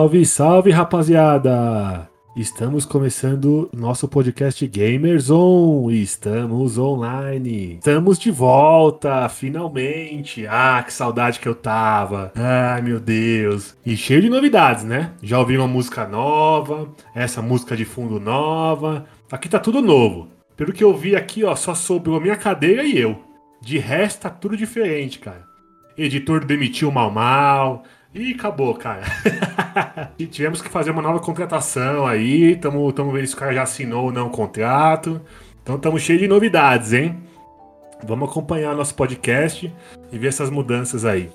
Salve, salve, rapaziada! Estamos começando nosso podcast Gamers On. Estamos online. Estamos de volta, finalmente. Ah, que saudade que eu tava. Ai, meu Deus. E cheio de novidades, né? Já ouvi uma música nova, essa música de fundo nova. Aqui tá tudo novo. Pelo que eu vi aqui, ó, só sobrou minha cadeira e eu. De resto, tá tudo diferente, cara. Editor demitiu Mal Mal. E acabou, cara. e tivemos que fazer uma nova contratação aí. Tamo, tamo vendo se o cara já assinou ou não o contrato. Então estamos cheios de novidades, hein? Vamos acompanhar nosso podcast e ver essas mudanças aí.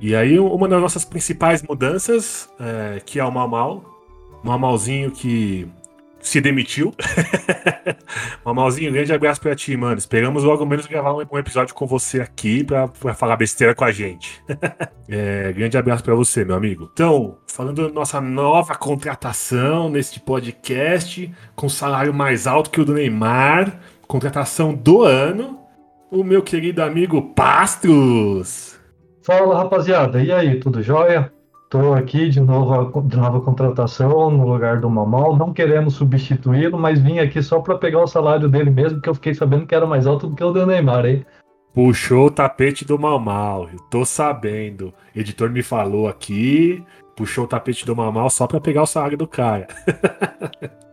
E aí, uma das nossas principais mudanças, é, que é o Mal Mal. Mal Malzinho que se demitiu. Mamalzinho, grande abraço pra ti, mano. Esperamos logo menos gravar um episódio com você aqui pra, pra falar besteira com a gente. é, grande abraço pra você, meu amigo. Então, falando da nossa nova contratação neste podcast, com salário mais alto que o do Neymar, contratação do ano, o meu querido amigo Pastros. Fala, rapaziada. E aí, tudo jóia? Estou aqui de, novo, de nova contratação no lugar do Mamal. Não queremos substituí-lo, mas vim aqui só para pegar o salário dele mesmo, que eu fiquei sabendo que era mais alto do que o do Neymar, hein? Puxou o tapete do Mamal, eu tô sabendo. O editor me falou aqui, puxou o tapete do Mamal só para pegar o salário do cara.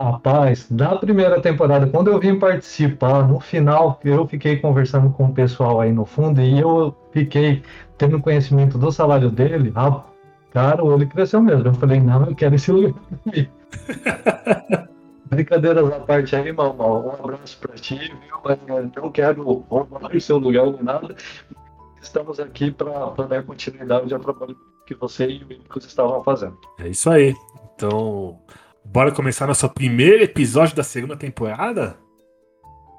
Rapaz, da primeira temporada, quando eu vim participar, no final, eu fiquei conversando com o pessoal aí no fundo e eu fiquei tendo conhecimento do salário dele, ah, cara, o olho cresceu mesmo. Eu falei, não, eu quero esse lugar Brincadeiras à parte aí, mal, mal. Um abraço pra ti, viu? Mas não quero roubar o seu lugar nem nada. Estamos aqui para dar continuidade ao trabalho que você e o Mimicos estavam fazendo. É isso aí. Então, bora começar nosso primeiro episódio da segunda temporada?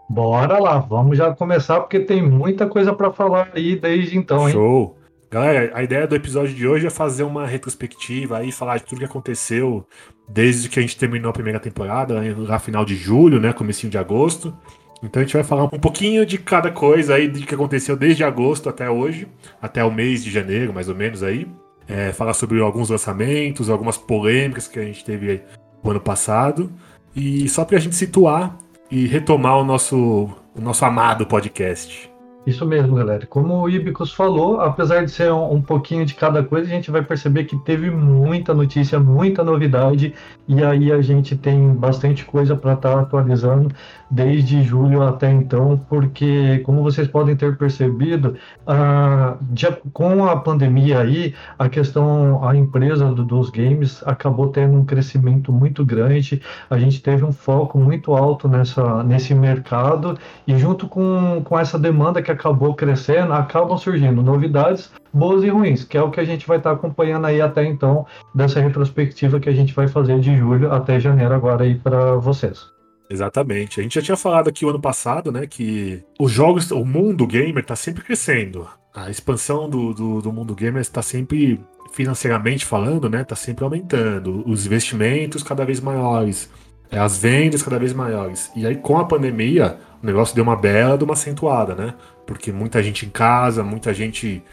Bora lá, vamos já começar porque tem muita coisa para falar aí desde então, hein? Show! Galera, a ideia do episódio de hoje é fazer uma retrospectiva aí, falar de tudo que aconteceu desde que a gente terminou a primeira temporada, lá final de julho, né, comecinho de agosto. Então a gente vai falar um pouquinho de cada coisa aí, de que aconteceu desde agosto até hoje, até o mês de janeiro, mais ou menos aí. É, falar sobre alguns lançamentos, algumas polêmicas que a gente teve no ano passado. E só pra gente situar e retomar o nosso, o nosso amado podcast. Isso mesmo, galera. Como o Ibicus falou, apesar de ser um, um, pouquinho de cada coisa, a gente vai perceber que teve muita notícia, muita novidade, e aí a gente tem bastante coisa para estar tá atualizando desde julho até então, porque, como vocês podem ter percebido, ah, de, com a pandemia aí, a questão, a empresa do, dos games acabou tendo um crescimento muito grande, a gente teve um foco muito alto nessa, nesse mercado, e junto com, com essa demanda que acabou crescendo, acabam surgindo novidades boas e ruins, que é o que a gente vai estar acompanhando aí até então, dessa retrospectiva que a gente vai fazer de julho até janeiro agora aí para vocês. Exatamente. A gente já tinha falado aqui o ano passado, né, que os jogos, o mundo gamer está sempre crescendo. A expansão do, do, do mundo gamer está sempre, financeiramente falando, né, está sempre aumentando. Os investimentos cada vez maiores, é, as vendas cada vez maiores. E aí, com a pandemia, o negócio deu uma bela de uma acentuada, né? Porque muita gente em casa, muita gente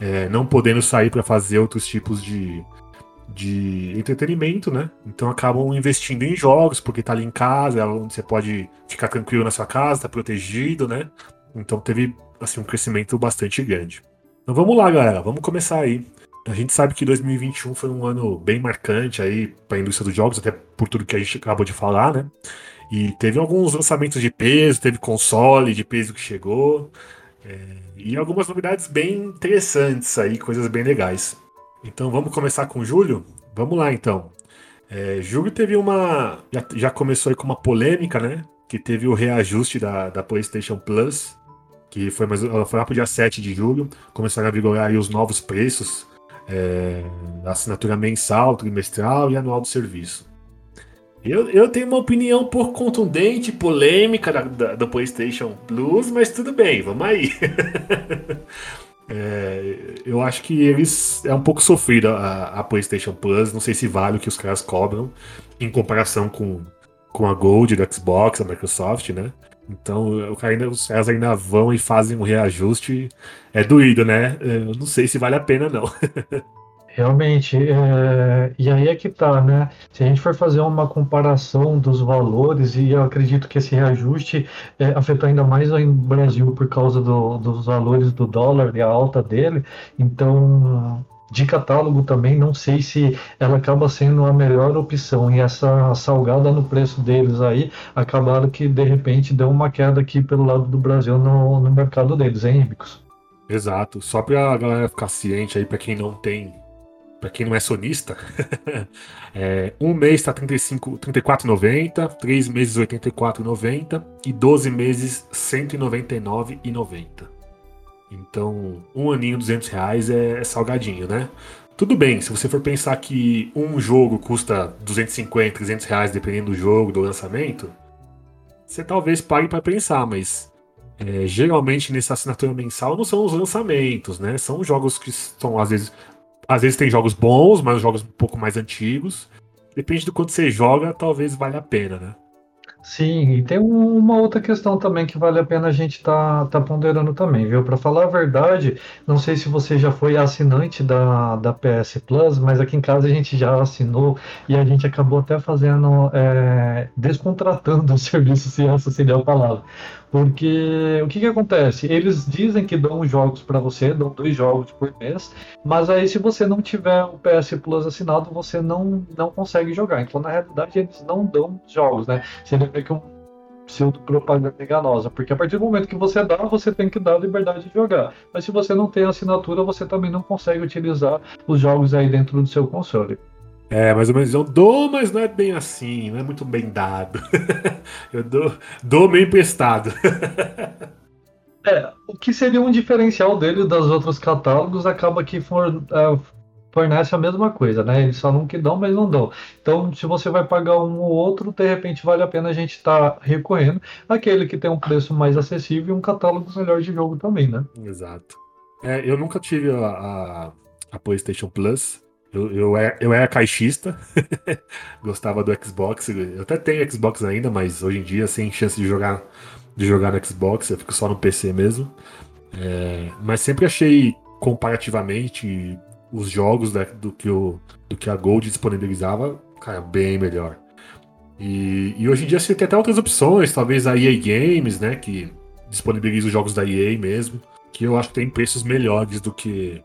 é, não podendo sair para fazer outros tipos de, de entretenimento, né? Então acabam investindo em jogos, porque tá ali em casa, é onde você pode ficar tranquilo na sua casa, tá protegido, né? Então teve assim um crescimento bastante grande. Então vamos lá, galera, vamos começar aí. A gente sabe que 2021 foi um ano bem marcante aí para a indústria dos jogos, até por tudo que a gente acabou de falar, né? E teve alguns lançamentos de peso, teve console de peso que chegou, é, e algumas novidades bem interessantes aí, coisas bem legais. Então vamos começar com julho? Vamos lá então. É, julho teve uma. Já, já, começou aí com uma polêmica, né? Que teve o reajuste da, da PlayStation Plus, que foi, mais, foi lá pro dia 7 de julho. Começaram a vigorar aí os novos preços, é, assinatura mensal, trimestral e anual do serviço. Eu, eu tenho uma opinião um pouco contundente, polêmica da, da, PlayStation Plus, mas tudo bem, vamos aí. É, eu acho que eles é um pouco sofrido a, a, PlayStation Plus. Não sei se vale o que os caras cobram em comparação com, com a Gold do Xbox, a Microsoft, né? Então o cara ainda, os caras ainda vão e fazem um reajuste. É doído, né? Eu não sei se vale a pena, não. Realmente, é... e aí é que tá, né? Se a gente for fazer uma comparação dos valores, e eu acredito que esse reajuste é, afetou ainda mais o Brasil por causa do, dos valores do dólar e a alta dele, então de catálogo também, não sei se ela acaba sendo a melhor opção. E essa salgada no preço deles aí, acabaram que de repente deu uma queda aqui pelo lado do Brasil no, no mercado deles, hein, Ribicos? Exato. Só pra galera ficar ciente aí, pra quem não tem para quem não é sonista, é, um mês está R$ 34,90, três meses R$ 84,90 e 12 meses R$ 199,90. Então, um aninho, 200 reais é salgadinho, né? Tudo bem, se você for pensar que um jogo custa 250, 300 reais, dependendo do jogo, do lançamento, você talvez pague para pensar, mas é, geralmente nessa assinatura mensal não são os lançamentos, né? São jogos que são, às vezes, às vezes tem jogos bons, mas jogos um pouco mais antigos. Depende do quanto você joga, talvez valha a pena, né? Sim, e tem uma outra questão também que vale a pena a gente tá, tá ponderando também, viu? Para falar a verdade, não sei se você já foi assinante da, da PS Plus, mas aqui em casa a gente já assinou e a gente acabou até fazendo, é, descontratando o serviço, se essa seria a palavra. Porque o que, que acontece? Eles dizem que dão jogos para você, dão dois jogos por mês, mas aí se você não tiver o PS Plus assinado, você não, não consegue jogar. Então, na realidade, eles não dão jogos, né? Seria meio que um pseudo propaganda enganosa, porque a partir do momento que você dá, você tem que dar a liberdade de jogar. Mas se você não tem assinatura, você também não consegue utilizar os jogos aí dentro do seu console. É, mais ou menos eu dou, mas não é bem assim, não é muito bem dado. eu dou, dou meio emprestado. é, o que seria um diferencial dele das outros catálogos acaba que for, é, fornece a mesma coisa, né? Eles falam que dão, mas não dão. Então, se você vai pagar um ou outro, de repente vale a pena a gente estar tá recorrendo àquele que tem um preço mais acessível e um catálogo melhor de jogo também, né? Exato. É, eu nunca tive a, a, a PlayStation Plus. Eu, eu, era, eu era caixista, gostava do Xbox. Eu até tenho Xbox ainda, mas hoje em dia, sem chance de jogar, de jogar no Xbox, eu fico só no PC mesmo. É, mas sempre achei comparativamente os jogos da, do, que o, do que a Gold disponibilizava, cara, bem melhor. E, e, hoje em dia você tem até outras opções, talvez a EA Games, né, que disponibiliza os jogos da EA mesmo, que eu acho que tem preços melhores do que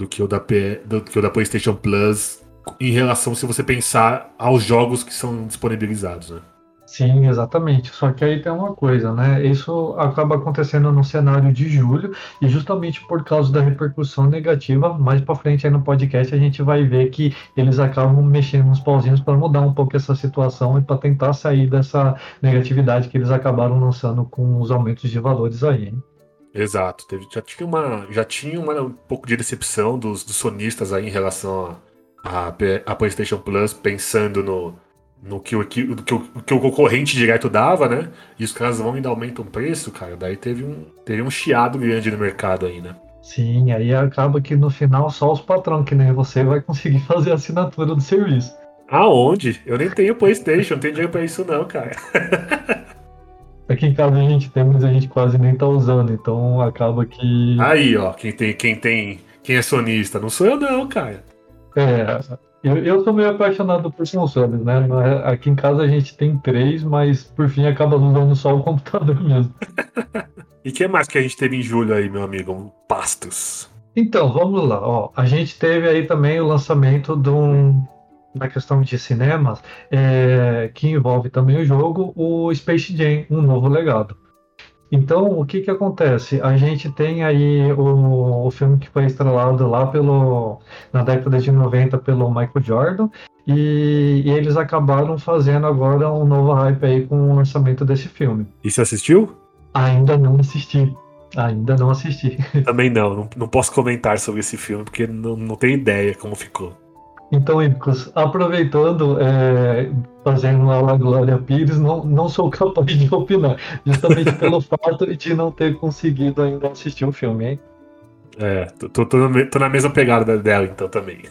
do que o da, P, do que o da PlayStation Plus em relação se você pensar aos jogos que são disponibilizados, né? Sim, exatamente. Só que aí tem uma coisa, né? Isso acaba acontecendo no cenário de julho e justamente por causa da repercussão negativa, mais para frente aí no podcast a gente vai ver que eles acabam mexendo nos pauzinhos para mudar um pouco essa situação e para tentar sair dessa negatividade que eles acabaram lançando com os aumentos de valores aí. Hein? Exato, teve, já tinha uma, já tinha uma, um pouco de decepção dos, dos sonistas aí em relação a, a, a PlayStation Plus, pensando no, no que, o, que, que, o, que o concorrente direto dava, né? E os caras vão ainda aumentam o preço, cara. Daí teve um, teve um chiado grande no mercado aí, né? Sim, aí acaba que no final só os patrões, que nem você, vai conseguir fazer a assinatura do serviço. Aonde? Eu nem tenho PlayStation, não tenho dinheiro pra isso, não, cara. Aqui em casa a gente tem, mas a gente quase nem tá usando, então acaba que. Aí, ó, quem tem, quem tem, quem é sonista, não sou eu não, cara. É, eu, eu sou meio apaixonado por consoles, né? Aqui em casa a gente tem três, mas por fim acaba usando só o computador mesmo. e que mais que a gente teve em julho aí, meu amigo? Pastos. Então, vamos lá. Ó, a gente teve aí também o lançamento de um, na questão de cinemas, é, que envolve também o jogo, o Space Jam, um novo legado. Então, o que que acontece? A gente tem aí o, o filme que foi estrelado lá pelo, na década de 90 pelo Michael Jordan, e, e, eles acabaram fazendo agora um novo hype aí com o lançamento desse filme. E você assistiu? Ainda não assisti. Ainda não assisti. Também não, não, não posso comentar sobre esse filme, porque não, não tenho ideia como ficou. Então, Icos, aproveitando, é, fazendo lá a Glória Pires, não, não sou capaz de opinar, justamente pelo fato de não ter conseguido ainda assistir o filme, hein? É, tô, tô, tô na mesma pegada dela, então também.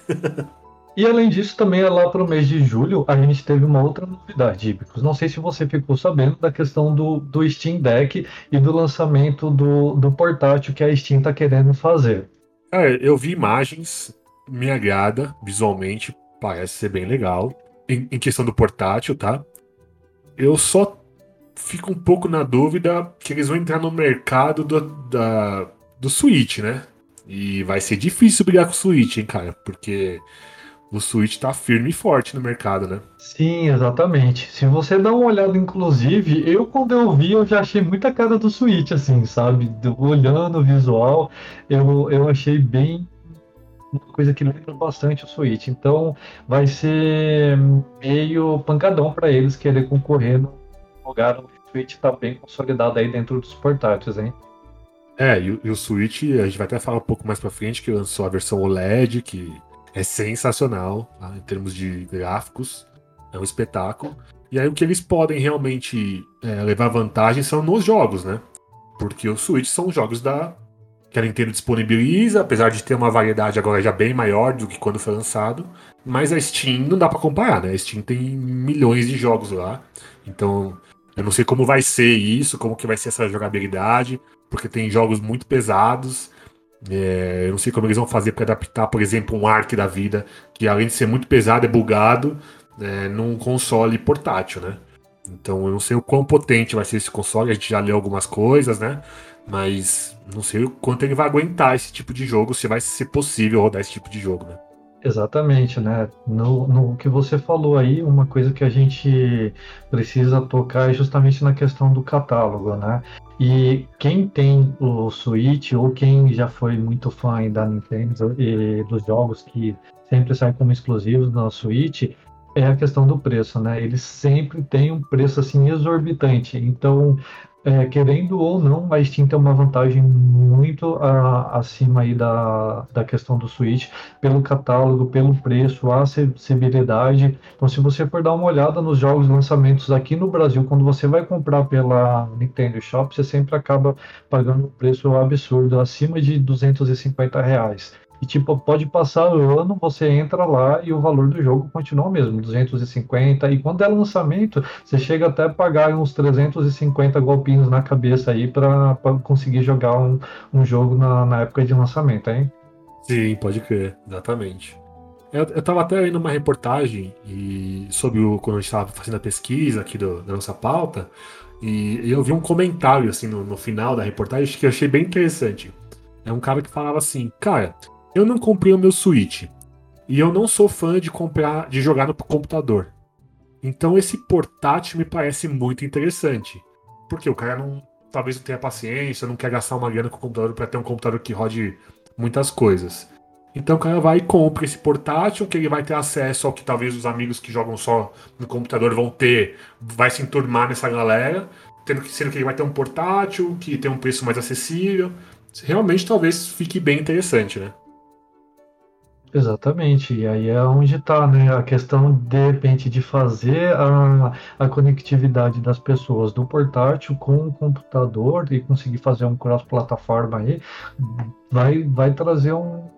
E além disso, também lá para o mês de julho, a gente teve uma outra novidade, Ibicos. Não sei se você ficou sabendo da questão do, do Steam Deck e do lançamento do, do portátil que a Steam está querendo fazer. É, eu vi imagens, me agrada visualmente, parece ser bem legal. Em, em questão do portátil, tá? Eu só fico um pouco na dúvida que eles vão entrar no mercado do, da, do Switch, né? E vai ser difícil brigar com o Switch, hein, cara? Porque o Switch tá firme e forte no mercado, né? Sim, exatamente. Se você dá uma olhada, inclusive, eu quando eu vi, eu já achei muita cara do Switch, assim, sabe? Olhando o visual, eu, eu achei bem uma coisa que lembra bastante o Switch. Então, vai ser meio pancadão para eles querer concorrer no lugar onde o Switch tá bem consolidado aí dentro dos portáteis, hein? É, e, e, o Switch, a gente vai até falar um pouco mais pra frente, que lançou a versão OLED, que é sensacional tá? em termos de gráficos. É um espetáculo. E aí o que eles podem realmente é, levar vantagem são nos jogos, né? Porque o Switch são jogos da que a Nintendo disponibiliza, apesar de ter uma variedade agora já bem maior do que quando foi lançado. Mas a Steam não dá para comparar, né? A Steam tem milhões de jogos lá. Então, eu não sei como vai ser isso, como que vai ser essa jogabilidade porque tem jogos muito pesados. É, eu não sei como eles vão fazer para adaptar, por exemplo, um Ark da vida, que além de ser muito pesado, é bugado, é, num console portátil, né? Então eu não sei o quão potente vai ser esse console, a gente já leu algumas coisas, né? Mas não sei o quanto ele vai aguentar esse tipo de jogo, se vai ser possível rodar esse tipo de jogo, né? Exatamente, né? No, no que você falou aí, uma coisa que a gente precisa tocar é justamente na questão do catálogo, né? E quem tem o Switch ou quem já foi muito fã da Nintendo e dos jogos que sempre saem como exclusivos na Switch, é a questão do preço, né? Eles sempre têm um preço assim exorbitante. Então, é, querendo ou não, a Steam tem uma vantagem muito a, acima aí da, da questão do Switch, pelo catálogo, pelo preço, a acessibilidade. Então, se você for dar uma olhada nos jogos lançamentos aqui no Brasil, quando você vai comprar pela Nintendo Shop, você sempre acaba pagando um preço absurdo, acima de 250 reais. E tipo, pode passar o ano, você entra lá e o valor do jogo continua o mesmo, 250. E quando é lançamento, você chega até a pagar uns 350 golpinhos na cabeça aí para conseguir jogar um, um jogo na, na época de lançamento, hein? Sim, pode crer, exatamente. Eu, eu tava até lendo uma reportagem e, sobre o, quando a gente estava fazendo a pesquisa aqui do, da nossa pauta, e, e eu vi um comentário assim no, no final da reportagem que eu achei bem interessante. É um cara que falava assim, cara, eu não comprei o meu Switch. E eu não sou fã de comprar, de jogar no computador. Então esse portátil me parece muito interessante. Porque o cara não. Talvez não tenha paciência, não quer gastar uma grana com o computador para ter um computador que rode muitas coisas. Então o cara vai e compra esse portátil, que ele vai ter acesso ao que talvez os amigos que jogam só no computador vão ter, vai se enturmar nessa galera, tendo que, sendo que ele vai ter um portátil, que tem um preço mais acessível. Realmente talvez fique bem interessante, né? Exatamente, e aí é onde está né, a questão, de repente, de fazer a, a conectividade das pessoas do portátil com o computador e conseguir fazer um cross-plataforma aí, vai, vai trazer um,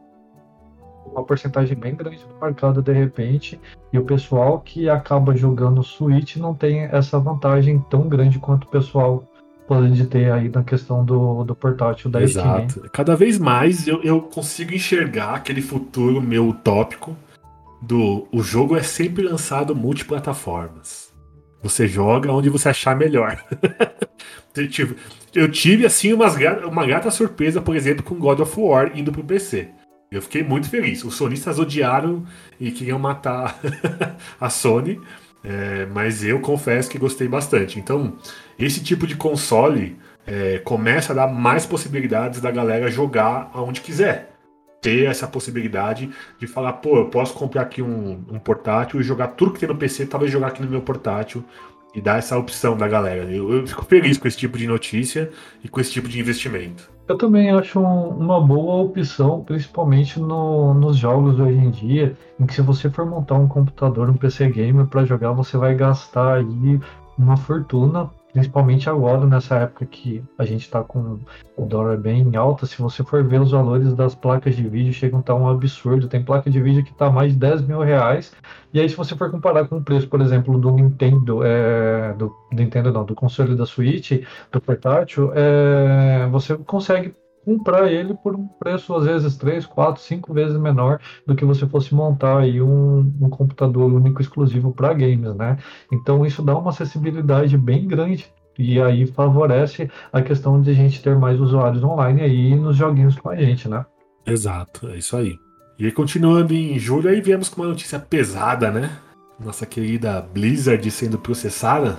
uma porcentagem bem grande do mercado de repente, e o pessoal que acaba jogando Switch não tem essa vantagem tão grande quanto o pessoal pode ter aí na questão do, do portátil da Exato. Steam. Cada vez mais eu, eu consigo enxergar aquele futuro meu utópico do o jogo é sempre lançado multiplataformas. Você joga onde você achar melhor. eu tive assim umas, uma grata surpresa, por exemplo, com God of War indo pro PC. Eu fiquei muito feliz. Os sonistas odiaram e queriam matar a Sony, é, mas eu confesso que gostei bastante. Então, esse tipo de console é, começa a dar mais possibilidades da galera jogar aonde quiser. Ter essa possibilidade de falar, pô, eu posso comprar aqui um, um portátil e jogar tudo que tem no PC, talvez jogar aqui no meu portátil e dar essa opção da galera. Eu, eu, fico feliz com esse tipo de notícia e com esse tipo de investimento. Eu também acho um, uma boa opção, principalmente no, nos jogos hoje em dia, em que se você for montar um computador, um PC gamer para jogar, você vai gastar aí uma fortuna Principalmente agora, nessa época que a gente está com o dólar bem alta, se você for ver os valores das placas de vídeo, chegam a estar um absurdo. Tem placa de vídeo que está mais de 10 mil reais. E aí, se você for comparar com o preço, por exemplo, do Nintendo, é, do Nintendo não, do console da Switch, do portátil, é, você consegue comprar ele por um preço às vezes 3, 4, 5 vezes menor do que você fosse montar aí um, um computador único exclusivo para games, né? Então isso dá uma acessibilidade bem grande e aí favorece a questão de a gente ter mais usuários online aí nos joguinhos com a gente, né? Exato, é isso aí. E aí, continuando em julho, aí viemos com uma notícia pesada, né? Nossa querida Blizzard sendo processada.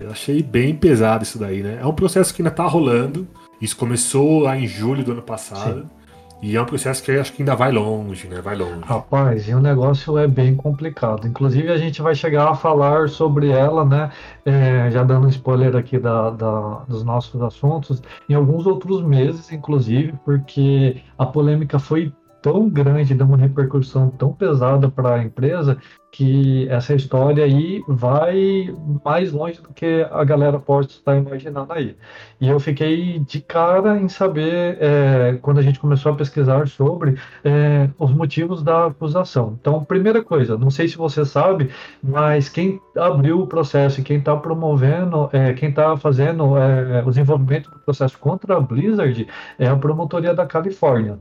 Eu achei bem pesado isso daí, né? É um processo que ainda tá rolando. Isso começou lá em julho do ano passado. Sim. E é um processo que acho que ainda vai longe, né? Vai longe. Rapaz, e o negócio é bem complicado. Inclusive, a gente vai chegar a falar sobre ela, né? É, já dando um spoiler aqui da, da, dos nossos assuntos, em alguns outros meses, inclusive, porque a polêmica foi tão grande, deu uma repercussão tão pesada para a empresa, que essa história aí vai mais longe do que a galera pode estar imaginando aí. E eu fiquei de cara em saber, é, quando a gente começou a pesquisar sobre é, os motivos da acusação. Então, primeira coisa, não sei se você sabe, mas quem abriu o processo e quem está promovendo, é, quem está fazendo é, o desenvolvimento do processo contra a Blizzard é a promotoria da Califórnia.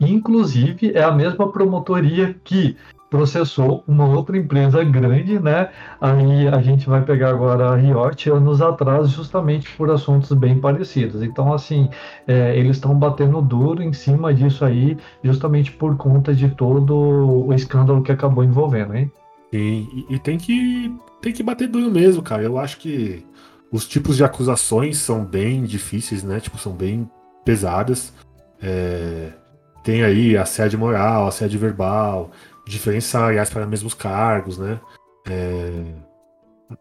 Inclusive, é a mesma promotoria que processou uma outra empresa grande, né? Aí a gente vai pegar agora a Riot anos atrás, justamente por assuntos bem parecidos. Então, assim, é, eles estão batendo duro em cima disso aí, justamente por conta de todo o escândalo que acabou envolvendo, hein? Sim, e, tem que tem que bater duro mesmo, cara. Eu acho que os tipos de acusações são bem difíceis, né? Tipo, são bem pesadas. É, tem aí assédio moral, assédio verbal, diferença salariais para mesmos cargos, né? É,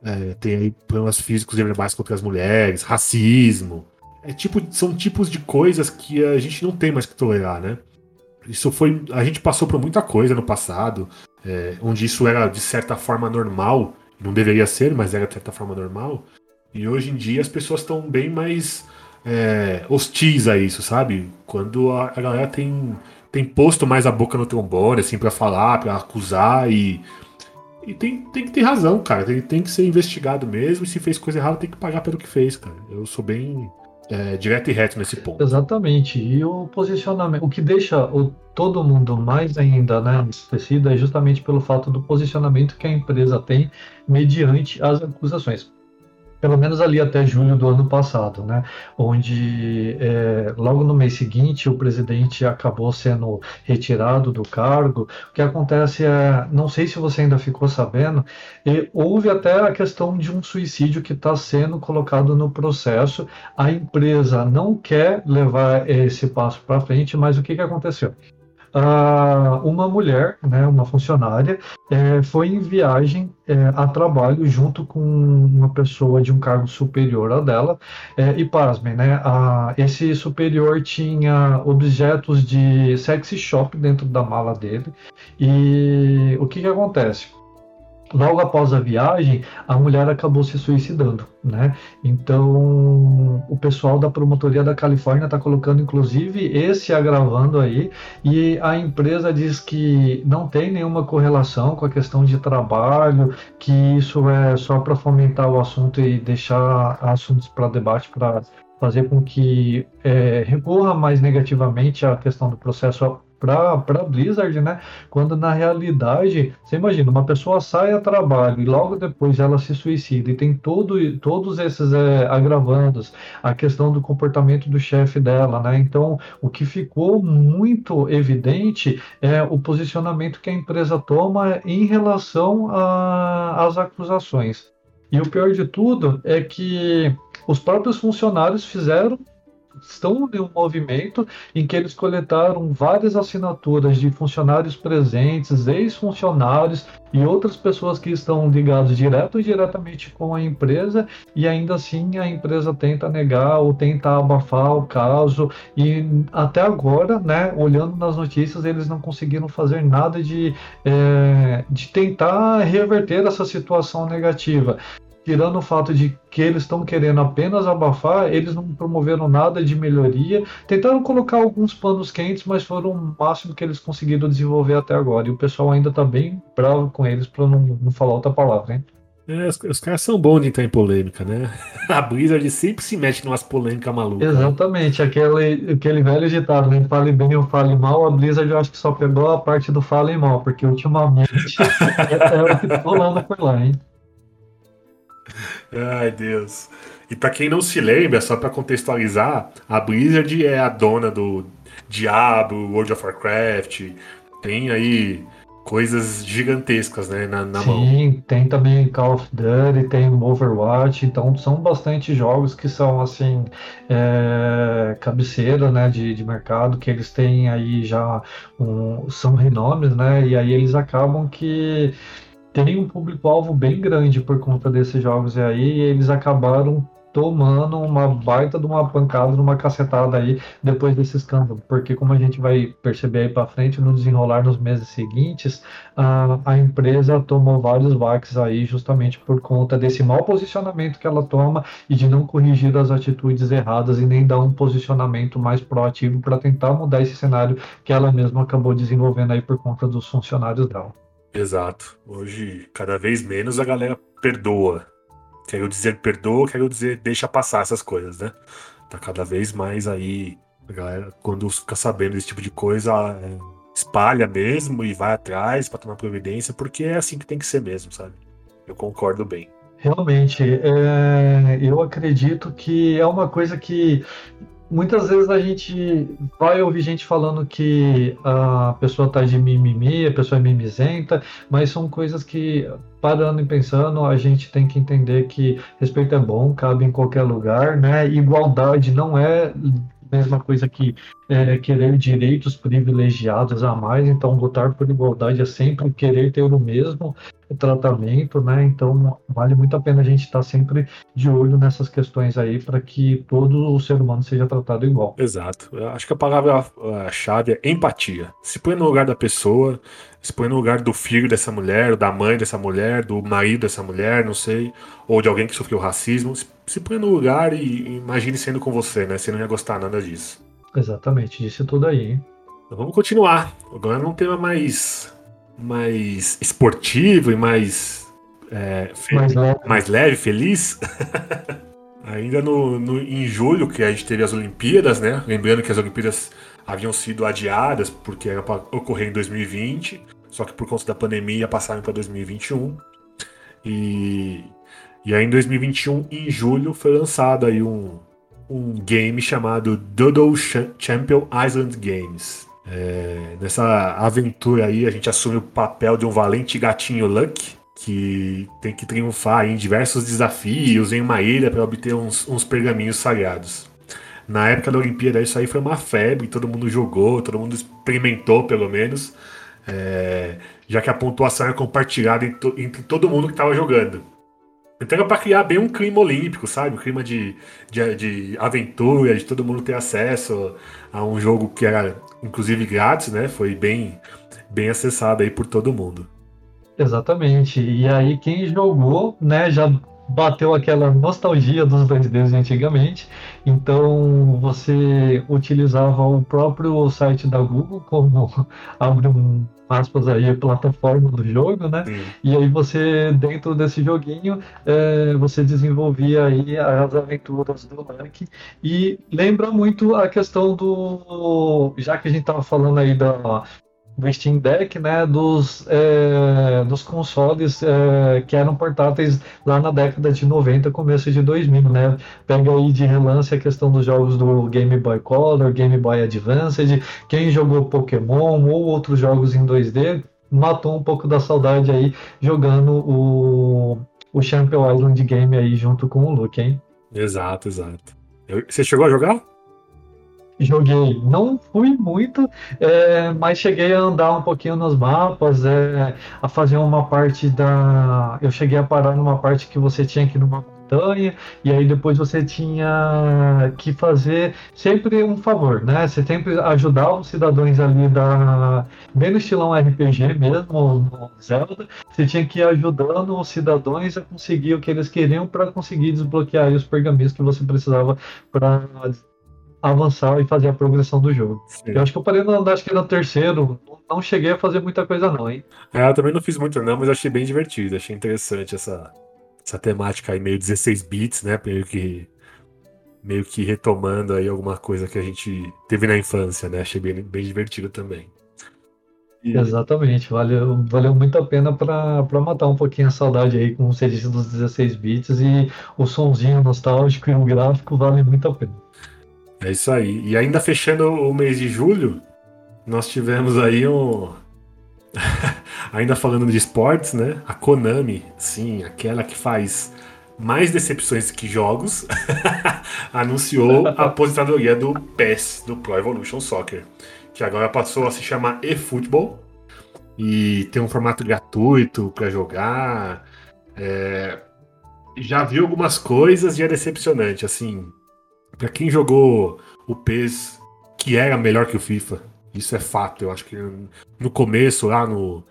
é, tem aí problemas físicos e verbais contra as mulheres, racismo. É tipo, são tipos de coisas que a gente não tem mais que tolerar, né? Isso foi. A gente passou por muita coisa no passado, é, onde isso era de certa forma normal. Não deveria ser, mas era de certa forma normal. E hoje em dia as pessoas estão bem mais é, hostis a isso, sabe? Quando a, a, galera tem, tem posto mais a boca no trombone, assim, para falar, para acusar e. E tem, tem que ter razão, cara. Tem, tem que ser investigado mesmo. E se fez coisa errada, tem que pagar pelo que fez, cara. Eu sou bem é, direto e reto nesse ponto. Exatamente. E o posicionamento, o que deixa o, todo mundo mais ainda né, esquecido é justamente pelo fato do posicionamento que a empresa tem mediante as acusações pelo menos ali até julho do ano passado, né? Onde é, logo no mês seguinte o presidente acabou sendo retirado do cargo. O que acontece é, não sei se você ainda ficou sabendo, houve até a questão de um suicídio que está sendo colocado no processo. A empresa não quer levar esse passo para frente, mas o que, que aconteceu? Uh, uma mulher, né, uma funcionária, é, foi em viagem é, a trabalho junto com uma pessoa de um cargo superior a dela. É, e pasmem, né, a, esse superior tinha objetos de sexy shop dentro da mala dele. E o que, que acontece? Logo após a viagem, a mulher acabou se suicidando, né? Então, o pessoal da promotoria da Califórnia está colocando, inclusive, esse agravando aí, e a empresa diz que não tem nenhuma correlação com a questão de trabalho, que isso é só para fomentar o assunto e deixar assuntos para debate, para fazer com que é, recorra mais negativamente à questão do processo para Blizzard, né? Quando na realidade, você imagina, uma pessoa sai a trabalho e logo depois ela se suicida e tem todo, todos esses é, agravandos, a questão do comportamento do chefe dela, né? Então, o que ficou muito evidente é o posicionamento que a empresa toma em relação às acusações. E o pior de tudo é que os próprios funcionários fizeram estão em um movimento em que eles coletaram várias assinaturas de funcionários presentes, ex-funcionários e outras pessoas que estão ligadas direto ou diretamente com a empresa e ainda assim a empresa tenta negar ou tenta abafar o caso. E até agora, né, olhando nas notícias, eles não conseguiram fazer nada de, é, de tentar reverter essa situação negativa tirando o fato de que eles estão querendo apenas abafar, eles não promoveram nada de melhoria. Tentaram colocar alguns panos quentes, mas foram o máximo que eles conseguiram desenvolver até agora. E o pessoal ainda está bem bravo com eles, para não, não falar outra palavra, hein? É, os, os, caras são bons de entrar em polêmica, né? A Blizzard sempre se mete em umas polêmicas malucas. Exatamente, aquele, aquele velho ditado, né? Fale bem ou fale mal, a Blizzard eu acho que só pegou a parte do fale mal, porque ultimamente é, é, o que tá rolando por lá, hein? Ai, Deus. E para quem não se lembra, só para contextualizar, a Blizzard é a dona do Diablo, World of Warcraft, tem aí coisas gigantescas, né, na, na Sim, mão. Sim, tem também Call of Duty, tem Overwatch, então são bastante jogos que são, assim, é, cabeceira, né, de, de mercado, que eles têm aí já, um, são renomes, né, e aí eles acabam que tem um público-alvo bem grande por conta desses jogos e aí eles acabaram tomando uma baita de uma pancada, de uma cacetada aí depois desse escândalo, porque como a gente vai perceber aí para frente no desenrolar nos meses seguintes, a, a empresa tomou vários baques aí justamente por conta desse mau posicionamento que ela toma e de não corrigir as atitudes erradas e nem dar um posicionamento mais proativo para tentar mudar esse cenário que ela mesma acabou desenvolvendo aí por conta dos funcionários dela. Exato. Hoje, cada vez menos a galera perdoa Quero dizer perdoa, quero dizer deixa passar essas coisas, né? Tá cada vez mais aí, a galera, quando fica sabendo desse tipo de coisa, é, espalha mesmo e vai atrás para tomar providência, porque é assim que tem que ser mesmo, sabe? Eu concordo bem. Realmente, é, eu acredito que é uma coisa que muitas vezes a gente vai ouvir gente falando que a pessoa está de mimimi, a pessoa é mimizenta, mas são coisas que, parando e pensando, a gente tem que entender que respeito é bom, cabe em qualquer lugar, né? Igualdade não é mesma coisa que é, querer direitos privilegiados a mais, então lutar por igualdade é sempre querer ter o mesmo tratamento, né? Então vale muito a pena a gente estar sempre de olho nessas questões aí para que todo o ser humano seja tratado igual. Exato. Eu acho que a palavra-chave é empatia. Se põe no lugar da pessoa, se põe no lugar do filho dessa mulher, da mãe dessa mulher, do marido dessa mulher, não sei, ou de alguém que sofreu racismo. Se põe no lugar e imagine sendo com você, né? Você não ia gostar nada disso. Exatamente, disse tudo aí, hein? Então vamos continuar. Agora num tema mais, mais esportivo e mais, é, mais, leve. mais leve, feliz. Ainda no, no, em julho, que a gente teve as Olimpíadas, né? Lembrando que as Olimpíadas haviam sido adiadas porque era para ocorrer em 2020, só que por conta da pandemia passaram para 2021. E, e aí em 2021, em julho, foi lançado aí um, um game chamado Doodle Champion Island Games. É, nessa aventura aí, a gente assume o papel de um valente gatinho Luck, que tem que triunfar em diversos desafios em uma ilha para obter uns, uns, pergaminhos sagrados. Na época da Olimpíada, isso aí foi uma febre, todo mundo jogou, todo mundo experimentou, pelo menos, é, já que a pontuação era compartilhada entre todo mundo que estava jogando. Então era para criar bem um clima olímpico, sabe? Um clima de, de, de, aventura, de todo mundo ter acesso a um jogo que era, inclusive, grátis, né? Foi bem, bem acessado aí por todo mundo. Exatamente. E aí quem jogou, né, já bateu aquela nostalgia dos 2Ds de antigamente. Então você utilizava o próprio site da Google como abre um aspas aí, plataforma do jogo, né? Sim. E aí você, dentro desse joguinho, é, você desenvolvia aí as aventuras do Link. E lembra muito a questão do. Já que a gente tava falando aí da, do Steam Deck, né, dos, é, dos consoles é, que eram portáteis lá na década de 90, começo de 2000, né? Pega aí de relance a questão dos jogos do Game Boy Color, Game Boy Advance, quem jogou Pokémon ou outros jogos em 2D, matou um pouco da saudade aí jogando o, o Champion Island Game aí junto com o Luke, hein? Exato, exato. Você chegou a jogar? Joguei. Não fui muito, é, mas cheguei a andar um pouquinho nos mapas, é, a fazer uma parte da. Eu cheguei a parar numa parte que você tinha que ir numa montanha, e aí depois você tinha que fazer sempre um favor, né? Você sempre ajudar os cidadãos ali da. Bem no estilão RPG mesmo, no Zelda, você tinha que ir ajudando os cidadãos a conseguir o que eles queriam para conseguir desbloquear os pergaminhos que você precisava para avançar e fazer a progressão do jogo. Sim. Eu acho que eu parei no, acho que no terceiro, não cheguei a fazer muita coisa não, hein? É, eu também não fiz muito não, mas achei bem divertido, achei interessante essa, essa temática aí meio 16 bits, né? Meio que meio que retomando aí alguma coisa que a gente teve na infância, né? Achei bem, bem divertido também. E... Exatamente, valeu, valeu muito a pena para matar um pouquinho a saudade aí com o serviço dos 16 bits e o sonzinho nostálgico e o gráfico valem muito a pena. É isso aí. E ainda fechando o mês de julho, nós tivemos aí um. ainda falando de esportes, né? A Konami, sim, aquela que faz mais decepções que jogos, anunciou a aposentadoria do PES, do Pro Evolution Soccer, que agora passou a se chamar eFootball e tem um formato gratuito para jogar. É... Já vi algumas coisas e é decepcionante, assim. Para quem jogou o PES, que era melhor que o FIFA, isso é fato. Eu acho que no começo, lá no,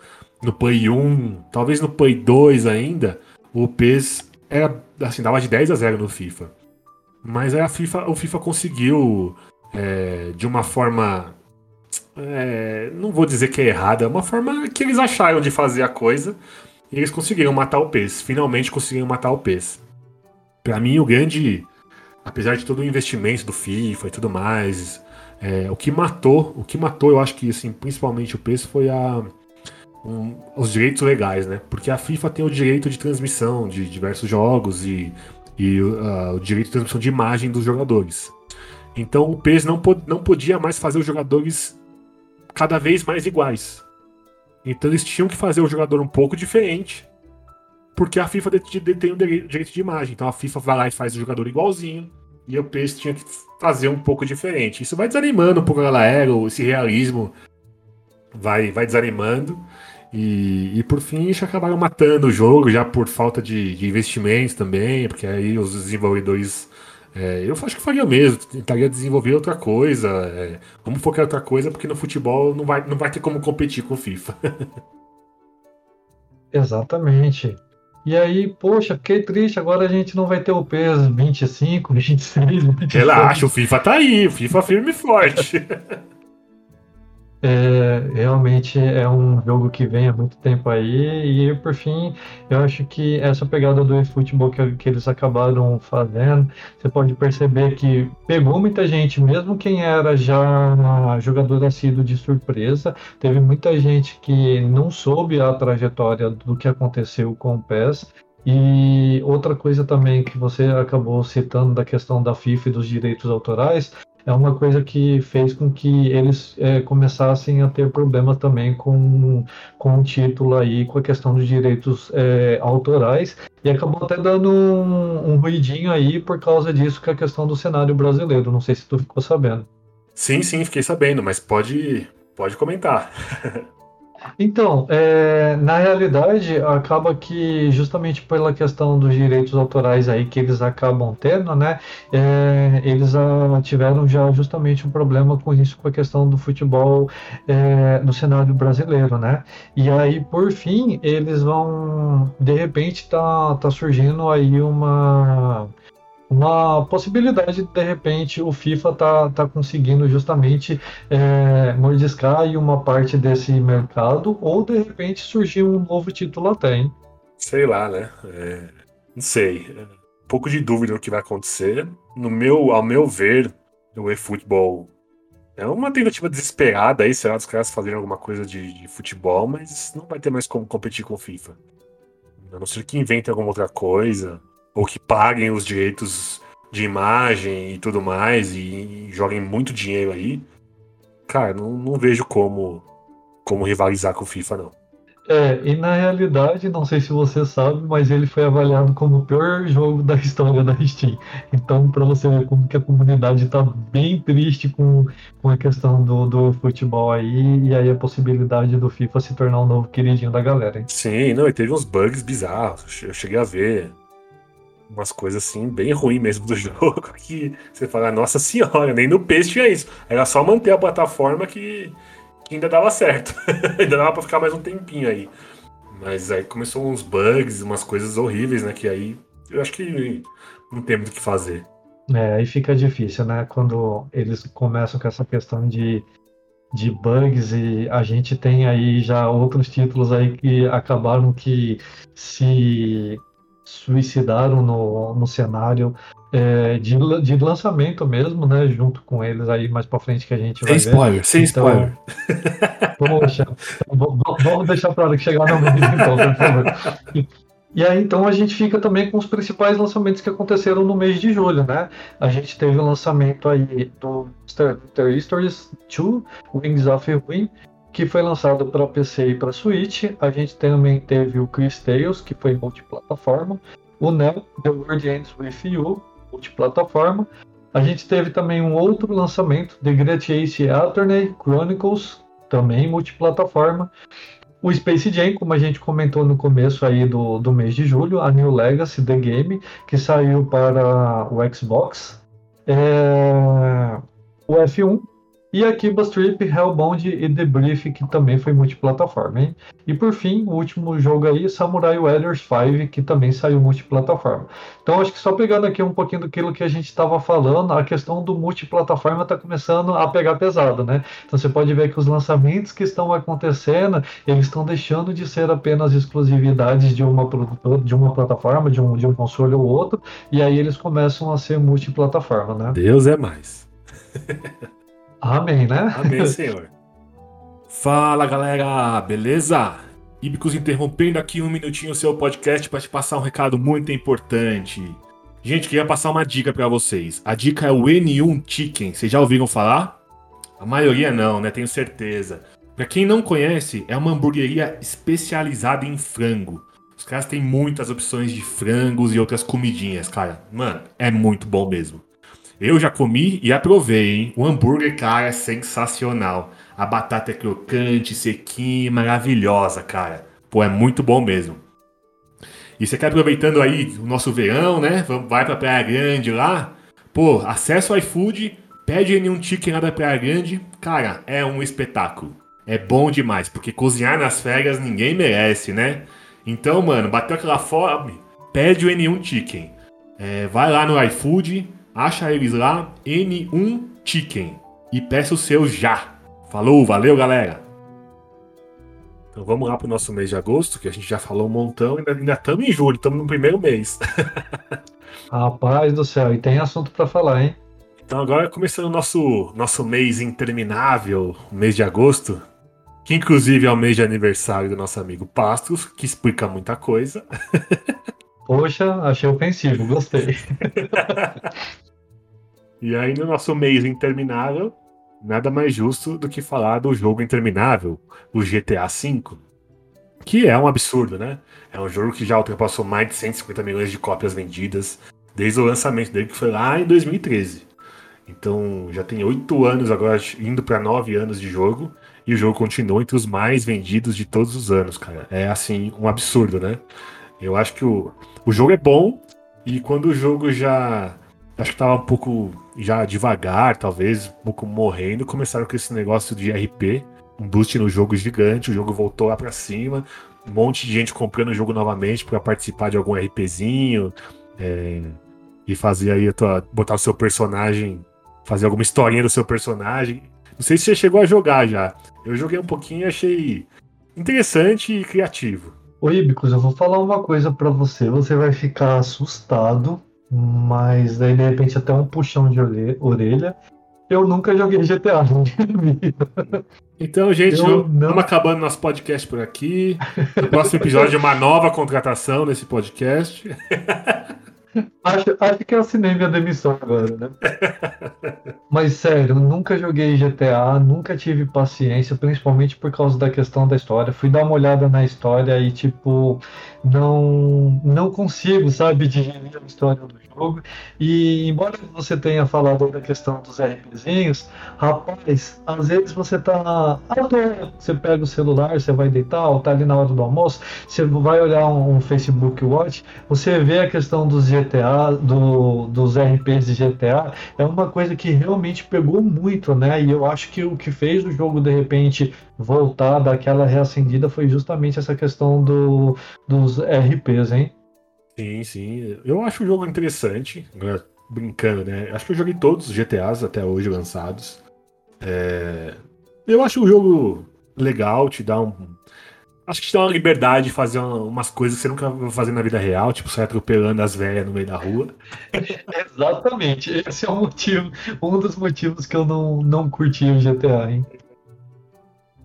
no Play 1, talvez no Play 2 ainda, o PES era assim, dava de 10 a 0 no FIFA. Mas a FIFA, o FIFA conseguiu é, de uma forma. É, não vou dizer que é errada, é uma forma que eles acharam de fazer a coisa. E eles conseguiram matar o PES. Finalmente conseguiram matar o PES. Para mim, o grande. Apesar de todo o investimento do FIFA e tudo mais, é, o que matou, o que matou, eu acho que assim, principalmente o PES foi a, um, os direitos legais, né? Porque a FIFA tem o direito de transmissão de diversos jogos e, e uh, o direito de transmissão de imagem dos jogadores. Então o PES não, pod não podia mais fazer os jogadores cada vez mais iguais. Então eles tinham que fazer o jogador um pouco diferente, porque a FIFA detém o direito de imagem. Então a FIFA vai lá e faz o jogador igualzinho, e o PES tinha que fazer um pouco diferente. Isso vai desanimando um pouco a galera, esse realismo vai, vai desanimando. E, e por fim, eles acabaram matando o jogo já por falta de, de investimentos também, porque aí os desenvolvedores. É, eu acho que faria mesmo, tentaria desenvolver outra coisa. É, vamos focar em outra coisa, porque no futebol não vai, não vai ter como competir com o FIFA. Exatamente. E aí, poxa, fiquei triste, agora a gente não vai ter o peso 25, 26, 27. Relaxa, o FIFA tá aí, o FIFA firme e forte. É, realmente é um jogo que vem há muito tempo aí, e por fim, eu acho que essa pegada do eFootball que, que eles acabaram fazendo, você pode perceber que pegou muita gente, mesmo quem era já jogador assíduo de surpresa, teve muita gente que não soube a trajetória do que aconteceu com o PES, e outra coisa também que você acabou citando da questão da FIFA e dos direitos autorais, é uma coisa que fez com que eles é, começassem a ter problemas também com, com o título aí, com a questão dos direitos é, autorais, e acabou até dando um, um ruidinho aí por causa disso, com a questão do cenário brasileiro. Não sei se tu ficou sabendo. Sim, sim, fiquei sabendo, mas pode, pode comentar. Então, é, na realidade, acaba que justamente pela questão dos direitos autorais aí que eles acabam tendo, né, é, eles ah, tiveram já justamente um problema com isso, com a questão do futebol é, no cenário brasileiro, né, e aí, por fim, eles vão, de repente, tá, tá surgindo aí uma uma possibilidade de, de repente, o FIFA tá, tá conseguindo justamente é, mordiscar aí uma parte desse mercado, ou de repente surgir um novo título até, hein? Sei lá, né? É, não sei. Um pouco de dúvida no que vai acontecer. No meu, ao meu ver, o eFootball é uma tentativa desesperada aí, será, dos caras fazerem alguma coisa de, de futebol, mas não vai ter mais como competir com o FIFA. A não ser que inventem alguma outra coisa ou que paguem os direitos de imagem e tudo mais e, e joguem muito dinheiro aí, cara, não, não vejo como, como rivalizar com o FIFA, não. É, e na realidade, não sei se você sabe, mas ele foi avaliado como o pior jogo da história da Steam. Então, para você ver como que a comunidade está bem triste com, com a questão do, do futebol aí, e aí a possibilidade do FIFA se tornar um novo queridinho da galera. Hein? Sim, não, e teve uns bugs bizarros, eu cheguei a ver umas coisas assim, bem ruins mesmo do jogo, que você fala, nossa senhora, nem no PS tinha isso. Era só manter a plataforma que, que ainda dava certo. ainda dava pra ficar mais um tempinho aí. Mas aí começou uns bugs, umas coisas horríveis, né? Que aí eu acho que não tem muito o que fazer. É, aí fica difícil, né? Quando eles começam com essa questão de, de bugs e a gente tem aí já outros títulos aí que acabaram que se suicidaram no, no cenário é, de, de lançamento mesmo, né? Junto com eles aí mais para frente que a gente sem vai spoiler, ver. Sem então, spoiler, Poxa, então, vamos deixar para hora que chegar no mês, então, por favor. E aí, então, a gente fica também com os principais lançamentos que aconteceram no mês de julho, né? A gente teve o lançamento aí do Star Stories 2, Wings of Ruin, que foi lançado para PC e para Switch. A gente também teve o Chris Tales, que foi multiplataforma. O Neo, The World Ends With You, multiplataforma. A gente teve também um outro lançamento, The Great Ace Attorney Chronicles, também multiplataforma. O Space Jam, como a gente comentou no começo aí do, do mês de julho, a New Legacy The Game, que saiu para o Xbox. É... O F1, e aqui Trip, Hellbound e The Brief, que também foi multiplataforma, hein? E por fim, o último jogo aí, Samurai Warriors 5, que também saiu multiplataforma. Então acho que só pegando aqui um pouquinho daquilo que a gente estava falando, a questão do multiplataforma está começando a pegar pesado, né? Então você pode ver que os lançamentos que estão acontecendo, eles estão deixando de ser apenas exclusividades de uma de uma plataforma, de um, de um console ou outro, e aí eles começam a ser multiplataforma, né? Deus é mais. Amém, né? Amém, Senhor. Fala galera, beleza? Ibicos interrompendo aqui um minutinho o seu podcast para te passar um recado muito importante. Gente, queria passar uma dica para vocês. A dica é o N1 Chicken. Vocês já ouviram falar? A maioria não, né? Tenho certeza. Para quem não conhece, é uma hamburgueria especializada em frango. Os caras têm muitas opções de frangos e outras comidinhas, cara. Mano, é muito bom mesmo. Eu já comi e aprovei, hein? O hambúrguer, cara, é sensacional. A batata é crocante, sequinha, maravilhosa, cara. Pô, é muito bom mesmo. E você quer aproveitando aí o nosso verão, né? Vai pra Praia Grande lá. Pô, acessa o iFood, pede nenhum chicken lá da Praia Grande. Cara, é um espetáculo. É bom demais, porque cozinhar nas férias ninguém merece, né? Então, mano, bateu aquela fome, pede o N1 Chicken. É, vai lá no iFood, Acha eles lá, N1 Chicken. E peça o seu já. Falou, valeu galera! Então vamos lá pro nosso mês de agosto, que a gente já falou um montão, ainda estamos em julho, estamos no primeiro mês. Rapaz do céu, e tem assunto para falar, hein? Então agora começando o nosso, nosso mês interminável, mês de agosto, que inclusive é o mês de aniversário do nosso amigo Pastos, que explica muita coisa. Poxa, achei ofensivo, gostei. E aí, no nosso mês interminável, nada mais justo do que falar do jogo interminável, o GTA V. Que é um absurdo, né? É um jogo que já ultrapassou mais de 150 milhões de cópias vendidas desde o lançamento dele, que foi lá em 2013. Então já tem oito anos agora, indo para nove anos de jogo, e o jogo continua entre os mais vendidos de todos os anos, cara. É assim, um absurdo, né? Eu acho que o, o jogo é bom, e quando o jogo já acho que tava um pouco já devagar, talvez, um pouco morrendo. Começaram com esse negócio de RP, um boost no jogo gigante, o jogo voltou lá pra cima, um monte de gente comprando o jogo novamente para participar de algum RPzinho é, e fazer aí a tua, botar o seu personagem, fazer alguma historinha do seu personagem. Não sei se você chegou a jogar já. Eu joguei um pouquinho e achei interessante e criativo. Ô Ibicos, eu vou falar uma coisa para você. Você vai ficar assustado mas daí de repente até um puxão de orelha. Eu nunca joguei GTA. Então, gente, eu vamos não... acabando nosso podcast por aqui. No próximo episódio, uma nova contratação nesse podcast. Acho, acho que eu assinei minha demissão agora, né? Mas sério, nunca joguei GTA, nunca tive paciência, principalmente por causa da questão da história. Fui dar uma olhada na história e, tipo, não, não consigo, sabe, digerir a história do jogo. E embora você tenha falado da questão dos RPzinhos, rapaz, às vezes você tá à toa, você pega o celular, você vai deitar, ou tá ali na hora do almoço, você vai olhar um, um Facebook Watch, você vê a questão dos GTA, do, dos RPs de GTA, é uma coisa que realmente pegou muito, né? E eu acho que o que fez o jogo de repente voltar daquela reacendida foi justamente essa questão do, dos RPs, hein? Sim, sim. Eu acho o jogo interessante. Brincando, né? Acho que eu joguei todos os GTAs até hoje lançados. É... Eu acho o jogo legal, te dá um. Acho que te dá uma liberdade de fazer umas coisas que você nunca vai fazer na vida real, tipo sair atropelando as velhas no meio da rua. Exatamente. Esse é o motivo, um dos motivos que eu não, não curti o GTA, hein?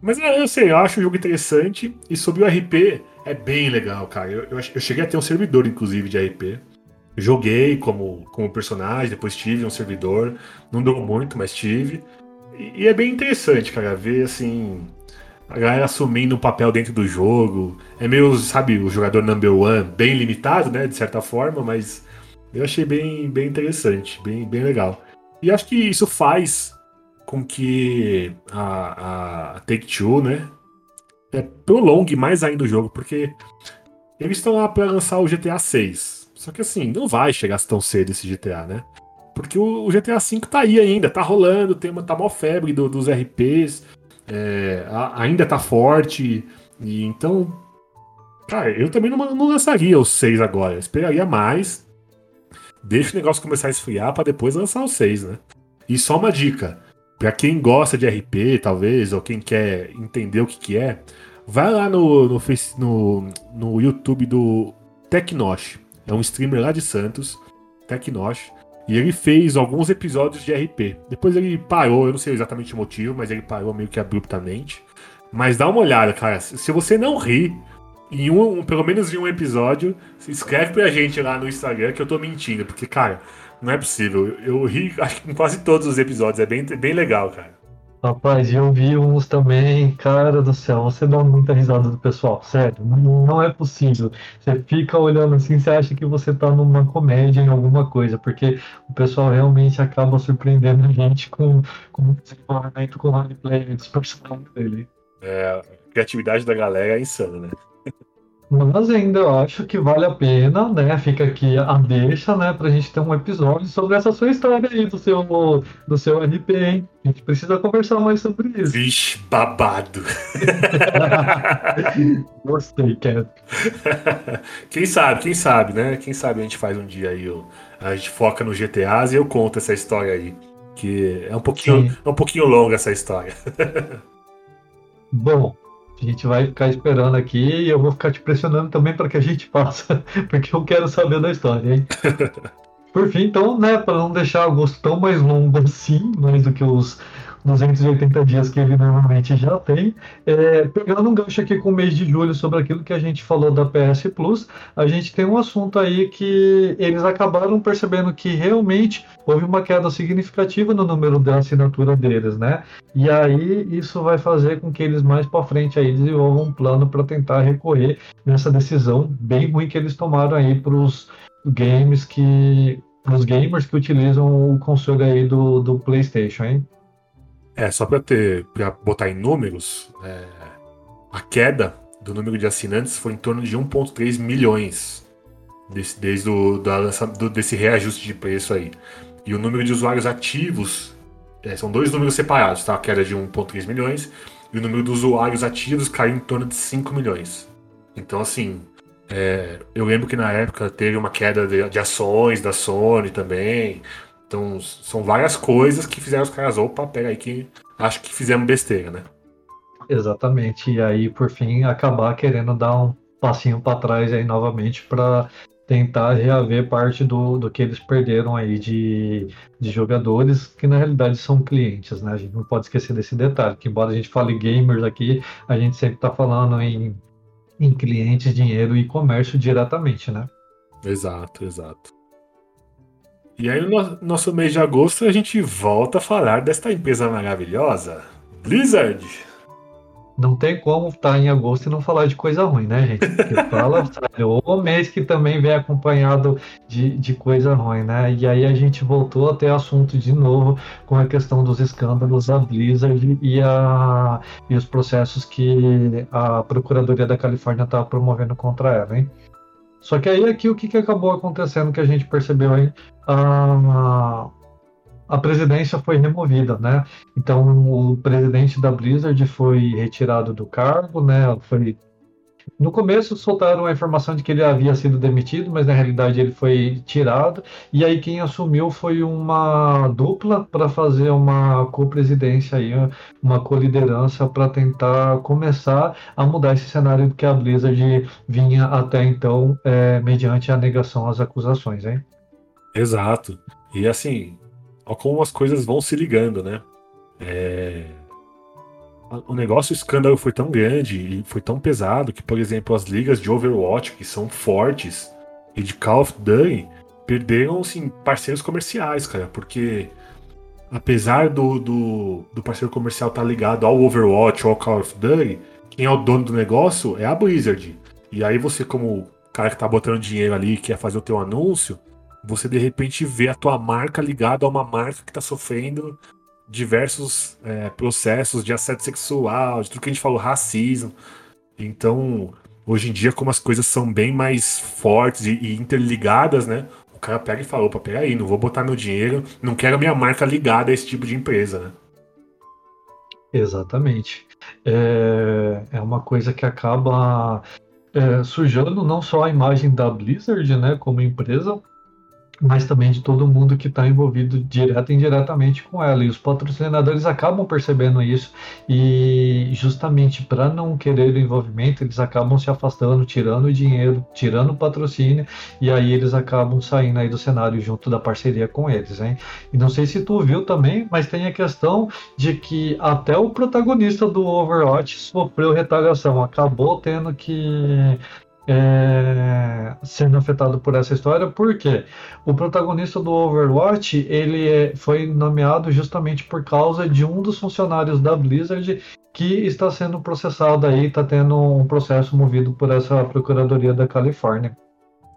Mas é, eu sei, eu acho o jogo interessante. E sobre o RP, é bem legal, cara. Eu, eu, eu cheguei a ter um servidor, inclusive, de RP. Joguei como, como personagem, depois tive um servidor. Não durou muito, mas tive. E, e é bem interessante, cara, ver assim a galera assumindo um papel dentro do jogo. É meio, sabe, o jogador number one, bem limitado, né, de certa forma, mas eu achei bem, bem interessante, bem, bem legal. E acho que isso faz com que a, a Take-Two, né, é, prolongue mais ainda o jogo, porque eles estão lá para lançar o GTA 6. Só que assim, não vai chegar tão cedo esse GTA, né? Porque o, o GTA V tá aí ainda, tá rolando, tem uma, tá mó febre do, dos RPs é, ainda tá forte. E então, cara, eu também não, não lançaria os 6 agora. Eu esperaria mais. Deixa o negócio começar a esfriar para depois lançar os 6, né? E só uma dica. Pra quem gosta de RP, talvez, ou quem quer entender o que, que é, vai lá no, no, no, no YouTube do Tecnosh. É um streamer lá de Santos, Tecnosh. E ele fez alguns episódios de RP. Depois ele parou, eu não sei exatamente o motivo, mas ele parou meio que abruptamente. Mas dá uma olhada, cara. Se você não ri, em um, pelo menos em um episódio, se escreve pra gente lá no Instagram que eu tô mentindo. Porque, cara, não é possível. Eu, eu ri acho que em quase todos os episódios. É bem, bem legal, cara. Rapaz, eu vi uns também, cara do céu, você dá muita risada do pessoal, sério, não, é possível. Você fica olhando assim, você acha que você tá numa comédia em alguma coisa, porque o pessoal realmente acaba surpreendendo a gente com, com o desenvolvimento com o roleplay dos personagens dele. É, a criatividade da galera é insana, né? Mas ainda eu acho que vale a pena, né? Fica aqui a deixa, né? Pra gente ter um episódio sobre essa sua história aí do seu, do seu RP, hein? A gente precisa conversar mais sobre isso. Vixe, babado. Gostei, Kevin. Quem sabe, quem sabe, né? Quem sabe a gente faz um dia aí, a gente foca no GTAs e eu conto essa história aí. Que é um pouquinho, é um pouquinho longa essa história. Bom, a gente vai ficar esperando aqui e eu vou ficar te pressionando também para que a gente faça, porque eu quero saber da história, hein? Por fim, então, né, para não deixar o gosto tão mais longo assim, mais do que os 280 dias que ele normalmente já tem. É, pegando um gancho aqui com o mês de julho sobre aquilo que a gente falou da PS Plus, a gente tem um assunto aí que eles acabaram percebendo que realmente houve uma queda significativa no número da assinatura deles, né? E aí isso vai fazer com que eles mais para frente aí desenvolvam um plano para tentar recorrer nessa decisão bem ruim que eles tomaram aí para os games que os gamers que utilizam o console aí do, do PlayStation, hein? É, só para ter para botar em números, é, a queda do número de assinantes foi em torno de 1,3 milhões desse, desde o, da, do, desse reajuste de preço aí. E o número de usuários ativos é, são dois números separados, tá? A queda de 1,3 milhões e o número de usuários ativos caiu em torno de 5 milhões. Então, assim, é, eu lembro que na época teve uma queda de, de ações da Sony também. Então, são várias coisas que fizeram os caras, opa, pega aí que acho que fizemos besteira, né? Exatamente. E aí, por fim, acabar querendo dar um passinho para trás aí novamente para tentar reaver parte do, do que eles perderam aí de, de jogadores que na realidade são clientes, né? A gente não pode esquecer desse detalhe, que embora a gente fale gamers aqui, a gente sempre está falando em, em clientes, dinheiro e comércio diretamente, né? Exato, exato. E aí, no nosso mês de agosto, a gente volta a falar desta empresa maravilhosa, Blizzard. Não tem como estar em agosto e não falar de coisa ruim, né, gente? Porque fala, sabe, o mês que também vem acompanhado de, de coisa ruim, né? E aí a gente voltou a ter assunto de novo com a questão dos escândalos da Blizzard e, a, e os processos que a Procuradoria da Califórnia está promovendo contra ela, hein? Só que aí aqui o que, que acabou acontecendo que a gente percebeu aí? A, a presidência foi removida, né? Então o presidente da Blizzard foi retirado do cargo, né? Foi no começo soltaram a informação de que ele havia sido demitido, mas na realidade ele foi tirado. E aí quem assumiu foi uma dupla para fazer uma co-presidência aí, uma co-liderança para tentar começar a mudar esse cenário que a Blizzard vinha até então é, mediante a negação às acusações, hein? Exato. E assim, como as coisas vão se ligando, né? É o negócio, o escândalo foi tão grande e foi tão pesado que, por exemplo, as ligas de Overwatch, que são fortes, e de Call of Duty, perderam assim, parceiros comerciais, cara, porque apesar do, do, do parceiro comercial estar tá ligado ao Overwatch ou ao Call of Duty, quem é o dono do negócio é a Blizzard. E aí você, como cara que tá botando dinheiro ali quer fazer o teu anúncio, você de repente vê a tua marca ligada a uma marca que tá sofrendo diversos é, processos de assédio sexual, de tudo que a gente falou, racismo. Então, hoje em dia, como as coisas são bem mais fortes e, e interligadas, né? O cara pega e fala, opa, peraí, não vou botar meu dinheiro, não quero minha marca ligada a esse tipo de empresa, né? Exatamente. É, é uma coisa que acaba é, sujando não só a imagem da Blizzard, né, como empresa, mas também de todo mundo que está envolvido direto e indiretamente com ela. E os patrocinadores acabam percebendo isso e justamente para não querer o envolvimento, eles acabam se afastando, tirando o dinheiro, tirando o patrocínio e aí eles acabam saindo aí do cenário junto da parceria com eles, hein? E não sei se tu viu também, mas tem a questão de que até o protagonista do Overwatch sofreu retaliação, acabou tendo que é, sendo afetado por essa história, porque o protagonista do Overwatch ele é, foi nomeado justamente por causa de um dos funcionários da Blizzard que está sendo processado aí, está tendo um processo movido por essa procuradoria da Califórnia.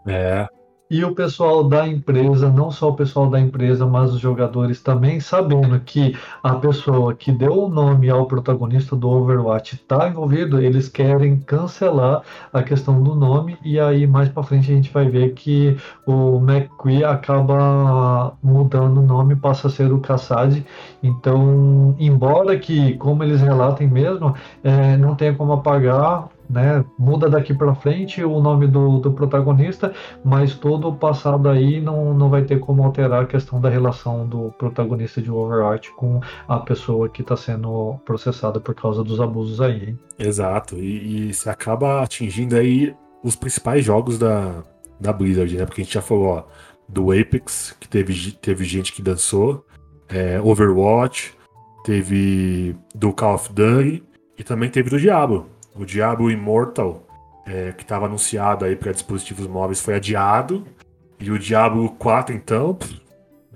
É, e o pessoal da empresa, não só o pessoal da empresa, mas os jogadores também, sabendo que a pessoa que deu o nome ao protagonista do Overwatch está envolvido, eles querem cancelar a questão do nome e aí mais para frente a gente vai ver que o McQueen acaba mudando o nome, passa a ser o Kassad. Então, embora que, como eles relatem mesmo, é, não tenha como apagar né? Muda daqui para frente o nome do, do protagonista, mas todo o passado aí não, não vai ter como alterar a questão da relação do protagonista de Overwatch com a pessoa que está sendo processada por causa dos abusos aí. Hein? Exato, e, e se acaba atingindo aí os principais jogos da, da Blizzard, né? Porque a gente já falou ó, do Apex, que teve, teve gente que dançou, é, Overwatch, teve do Call of Duty e também teve do Diablo o Diablo Immortal, é, que estava anunciado aí para dispositivos móveis, foi adiado. E o Diablo 4, então,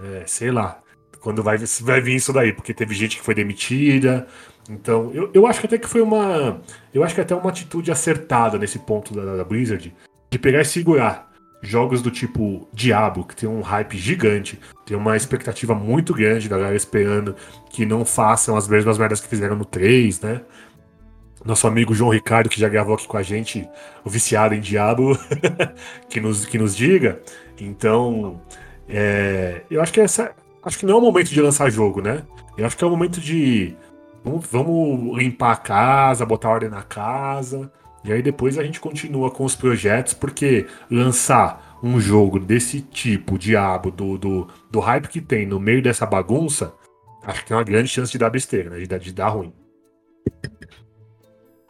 é, sei lá, quando vai, vai vir isso daí, porque teve gente que foi demitida. Então, eu, eu acho que até que foi uma. Eu acho que até uma atitude acertada nesse ponto da, da Blizzard, de pegar e segurar jogos do tipo Diablo, que tem um hype gigante, tem uma expectativa muito grande da galera esperando que não façam as mesmas merdas que fizeram no 3, né? Nosso amigo João Ricardo, que já gravou aqui com a gente, o viciado em Diabo, que, nos, que nos diga. Então, é, eu acho que essa. Acho que não é o momento de lançar jogo, né? Eu acho que é o momento de. Vamos, vamos limpar a casa, botar ordem na casa. E aí depois a gente continua com os projetos, porque lançar um jogo desse tipo, Diabo, do, do, do hype que tem no meio dessa bagunça, acho que tem uma grande chance de dar besteira, né? De, de dar ruim.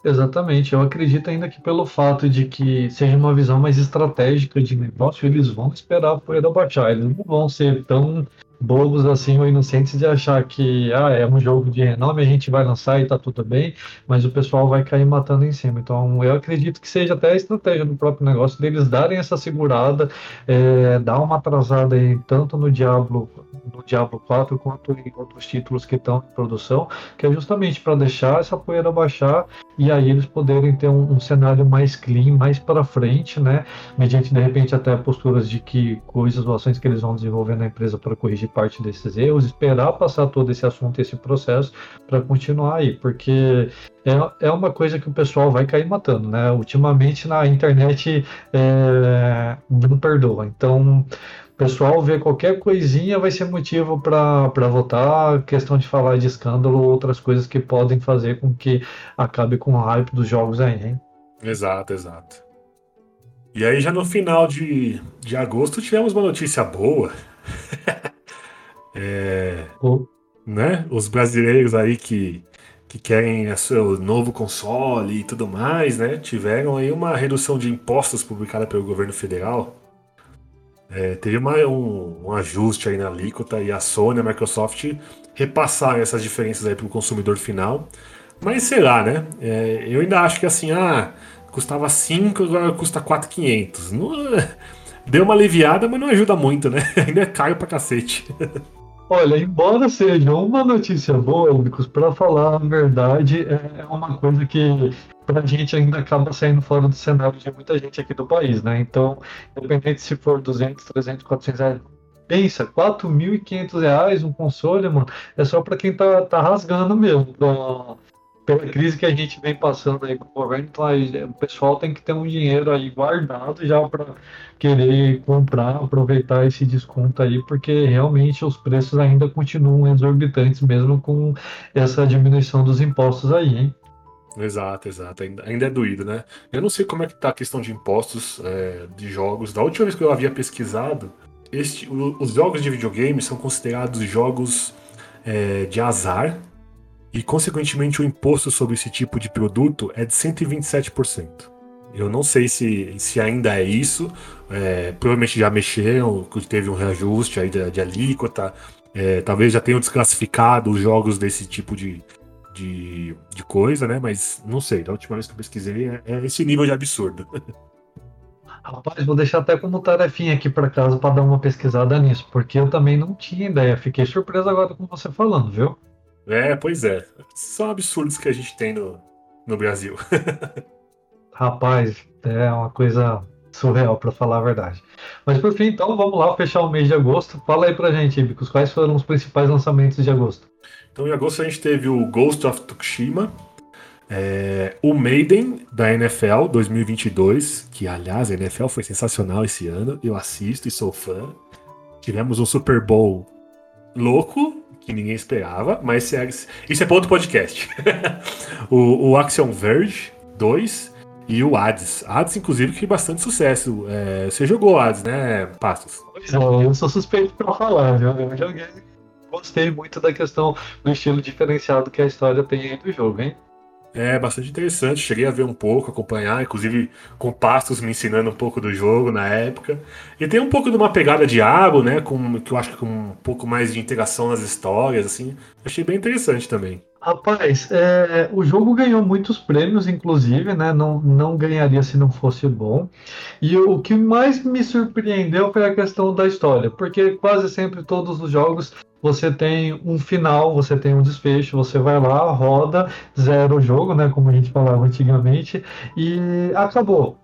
Exatamente, eu acredito ainda que pelo fato de que seja uma visão mais estratégica de negócio, eles vão esperar a poeira baixar, eles não vão ser tão bobos assim ou inocentes de achar que ah, é um jogo de renome, a gente vai lançar e tá tudo bem, mas o pessoal vai cair matando em cima. Então eu acredito que seja até a estratégia do próprio negócio deles darem essa segurada, é, dar uma atrasada aí, tanto no Diablo no Diablo 4 quanto em outros títulos que estão em produção, que é justamente para deixar essa poeira baixar e aí eles poderem ter um, um cenário mais clean, mais para frente, né? Mediante de repente até posturas de que coisas ou ações que eles vão desenvolver na empresa para corrigir parte desses erros, esperar passar todo esse assunto, esse processo para continuar aí, porque é, é uma coisa que o pessoal vai cair matando, né? Ultimamente na internet é, não perdoa. Então pessoal vê qualquer coisinha vai ser motivo para votar, questão de falar de escândalo, outras coisas que podem fazer com que acabe com o hype dos jogos aí, hein? Exato, exato. E aí, já no final de, de agosto, tivemos uma notícia boa. é, oh. né? Os brasileiros aí que, que querem o seu novo console e tudo mais, né? Tiveram aí uma redução de impostos publicada pelo governo federal. É, teve uma, um, um, ajuste aí na alíquota e a Sony a Microsoft repassaram essas diferenças aí para o consumidor final. Mas sei lá, né? É, eu ainda acho que assim, ah, custava 5, agora custa 4,500. Deu uma aliviada, mas não ajuda muito, né? Ainda é caro pra cacete. Olha, embora seja uma notícia boa, Lucas, para falar a verdade, é uma coisa que pra gente ainda acaba saindo fora do cenário de muita gente aqui do país, né? Então, independente se for 200, 300, 400 reais, pensa, 4.500 reais um console, mano, é só para quem tá, tá rasgando mesmo. Então, pela crise que a gente vem passando aí com o governo, então aí, o pessoal tem que ter um dinheiro aí guardado já para querer comprar, aproveitar esse desconto aí, porque realmente os preços ainda continuam exorbitantes, mesmo com essa diminuição dos impostos aí, hein? Exato, exato. Ainda, é doído, né? Eu não sei como é que tá a questão de impostos é, de jogos. Da última vez que eu havia pesquisado, este, os jogos de videogame são considerados jogos é, de azar, e, consequentemente, o imposto sobre esse tipo de produto é de 127%. Eu não sei se, se ainda é isso. É, provavelmente já mexeram, teve um reajuste aí de, de alíquota. É, talvez já tenham desclassificado os jogos desse tipo de, de, de, coisa, né? Mas não sei, da última vez que eu pesquisei é, é esse nível de absurdo. Rapaz, vou deixar até como tarefinha aqui para casa para dar uma pesquisada nisso, porque eu também não tinha ideia. Fiquei surpreso agora com você falando, viu? É, pois é. São absurdos que a gente tem no, no Brasil. Rapaz, é uma coisa surreal, para falar a verdade. Mas por fim, então, vamos lá fechar o mês de agosto. Fala aí pra gente, Ibicos, quais foram os principais lançamentos de agosto? Então, em agosto a gente teve o Ghost of Tsushima, é, o Maiden da NFL 2022, que aliás a NFL foi sensacional esse ano, eu assisto e sou fã. Tivemos um Super Bowl louco, que ninguém esperava, mas isso é para outro podcast. o, o Action Verge 2 e o Hades. Hades, inclusive, que bastante sucesso. É, você jogou Hades, né, Pastos? É, eu sou suspeito para falar, viu? Eu joguei. Gostei muito da questão do estilo diferenciado que a história tem aí do jogo, hein? É bastante interessante. Cheguei a ver um pouco, acompanhar, inclusive com pastos me ensinando um pouco do jogo na época. E tem um pouco de uma pegada de água, né? Com, que eu acho que com um pouco mais de integração nas histórias, assim. Achei bem interessante também. Rapaz, é, o jogo ganhou muitos prêmios, inclusive, né? Não, não ganharia se não fosse bom. E o que mais me surpreendeu foi a questão da história, porque quase sempre todos os jogos você tem um final, você tem um desfecho, você vai lá, roda, zera o jogo, né, como a gente falava antigamente, e acabou.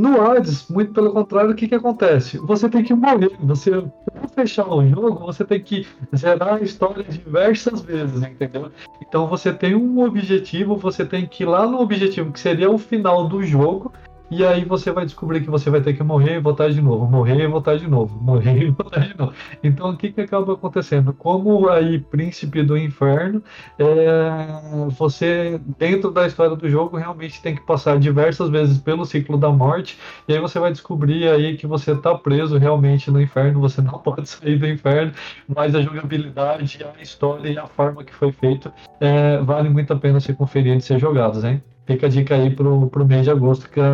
No Hades, muito pelo contrário, o que, que acontece? Você tem que morrer. Você, para fechar o jogo, você tem que zerar a história diversas vezes, entendeu? Então você tem um objetivo, você tem que ir lá no objetivo, que seria o final do jogo, e aí você vai descobrir que você vai ter que morrer e voltar de novo, morrer e voltar de novo, morrer e voltar de novo. Então o que, que acaba acontecendo? Como aí príncipe do inferno, é, você dentro da história do jogo realmente tem que passar diversas vezes pelo ciclo da morte, e aí você vai descobrir aí que você está preso realmente no inferno, você não pode sair do inferno, mas a jogabilidade, a história e a forma que foi feito é, vale muito a pena ser conferir e ser jogados, hein? Fica a dica aí pro, pro mês de agosto, que é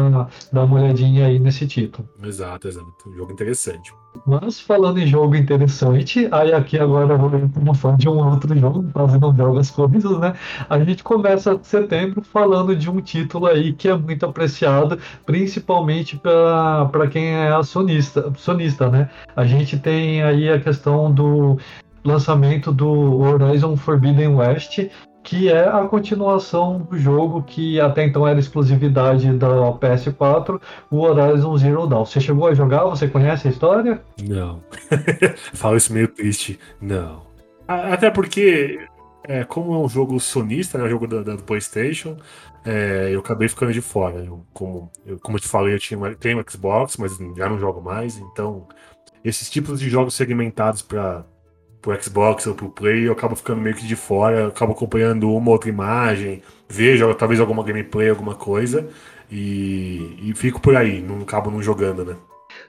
dar uma olhadinha aí nesse título. Exato, exato. Um jogo interessante. Mas falando em jogo interessante, aí aqui agora eu vou como fã de um outro jogo, quase não jogo as coisas, né? A gente começa setembro falando de um título aí que é muito apreciado, principalmente para quem é acionista, acionista, né? A gente tem aí a questão do lançamento do Horizon Forbidden West, que é a continuação do jogo que até então era exclusividade da PS4, o Horizon Zero Dawn. Você chegou a jogar? Você conhece a história? Não. Falo isso meio triste. Não. Até porque, é, como é um jogo sonista, né, um jogo do PlayStation, é, eu acabei ficando de fora. Eu, como, eu, como eu te falei, eu tinha, tenho um Xbox, mas já não jogo mais, então esses tipos de jogos segmentados para pro Xbox ou pro Play, eu acabo ficando meio que de fora, acabo acompanhando uma outra imagem, vejo talvez alguma gameplay, alguma coisa. E, e fico por aí, não acabo não jogando, né?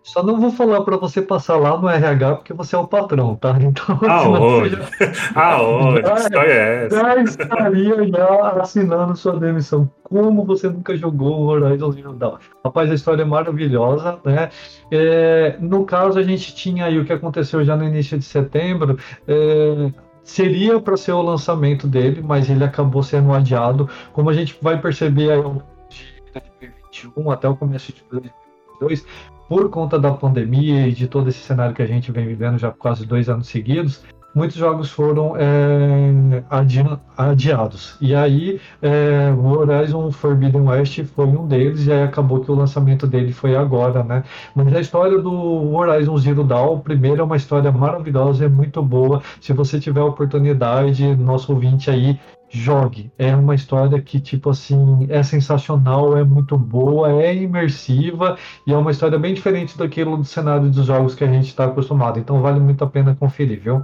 Só não vou falar para você passar lá no RH porque você é o patrão, tá? Então, Aonde? Já... Aonde? Já, história é essa? já estaria já assinando sua demissão. Como você nunca jogou Horizon Zero Dawn? Rapaz, a história é maravilhosa, né? É, no caso, a gente tinha aí o que aconteceu já no início de setembro. É, seria para ser o lançamento dele, mas ele acabou sendo adiado. Como a gente vai perceber aí de 2021 até o começo de 2022, por conta da pandemia e de todo esse cenário que a gente vem vivendo já quase dois anos seguidos, muitos jogos foram é, adi adiados. E aí é, o Horizon Forbidden West foi um deles, e aí acabou que o lançamento dele foi agora, né? Mas a história do Horizon Zero Dawn, primeiro, é uma história maravilhosa, é muito boa. Se você tiver a oportunidade, nosso ouvinte aí, jogue. É uma história que, tipo assim, é sensacional, é muito boa, é imersiva e é uma história bem diferente daquilo do cenário dos jogos que a gente está acostumado. Então vale muito a pena conferir, viu?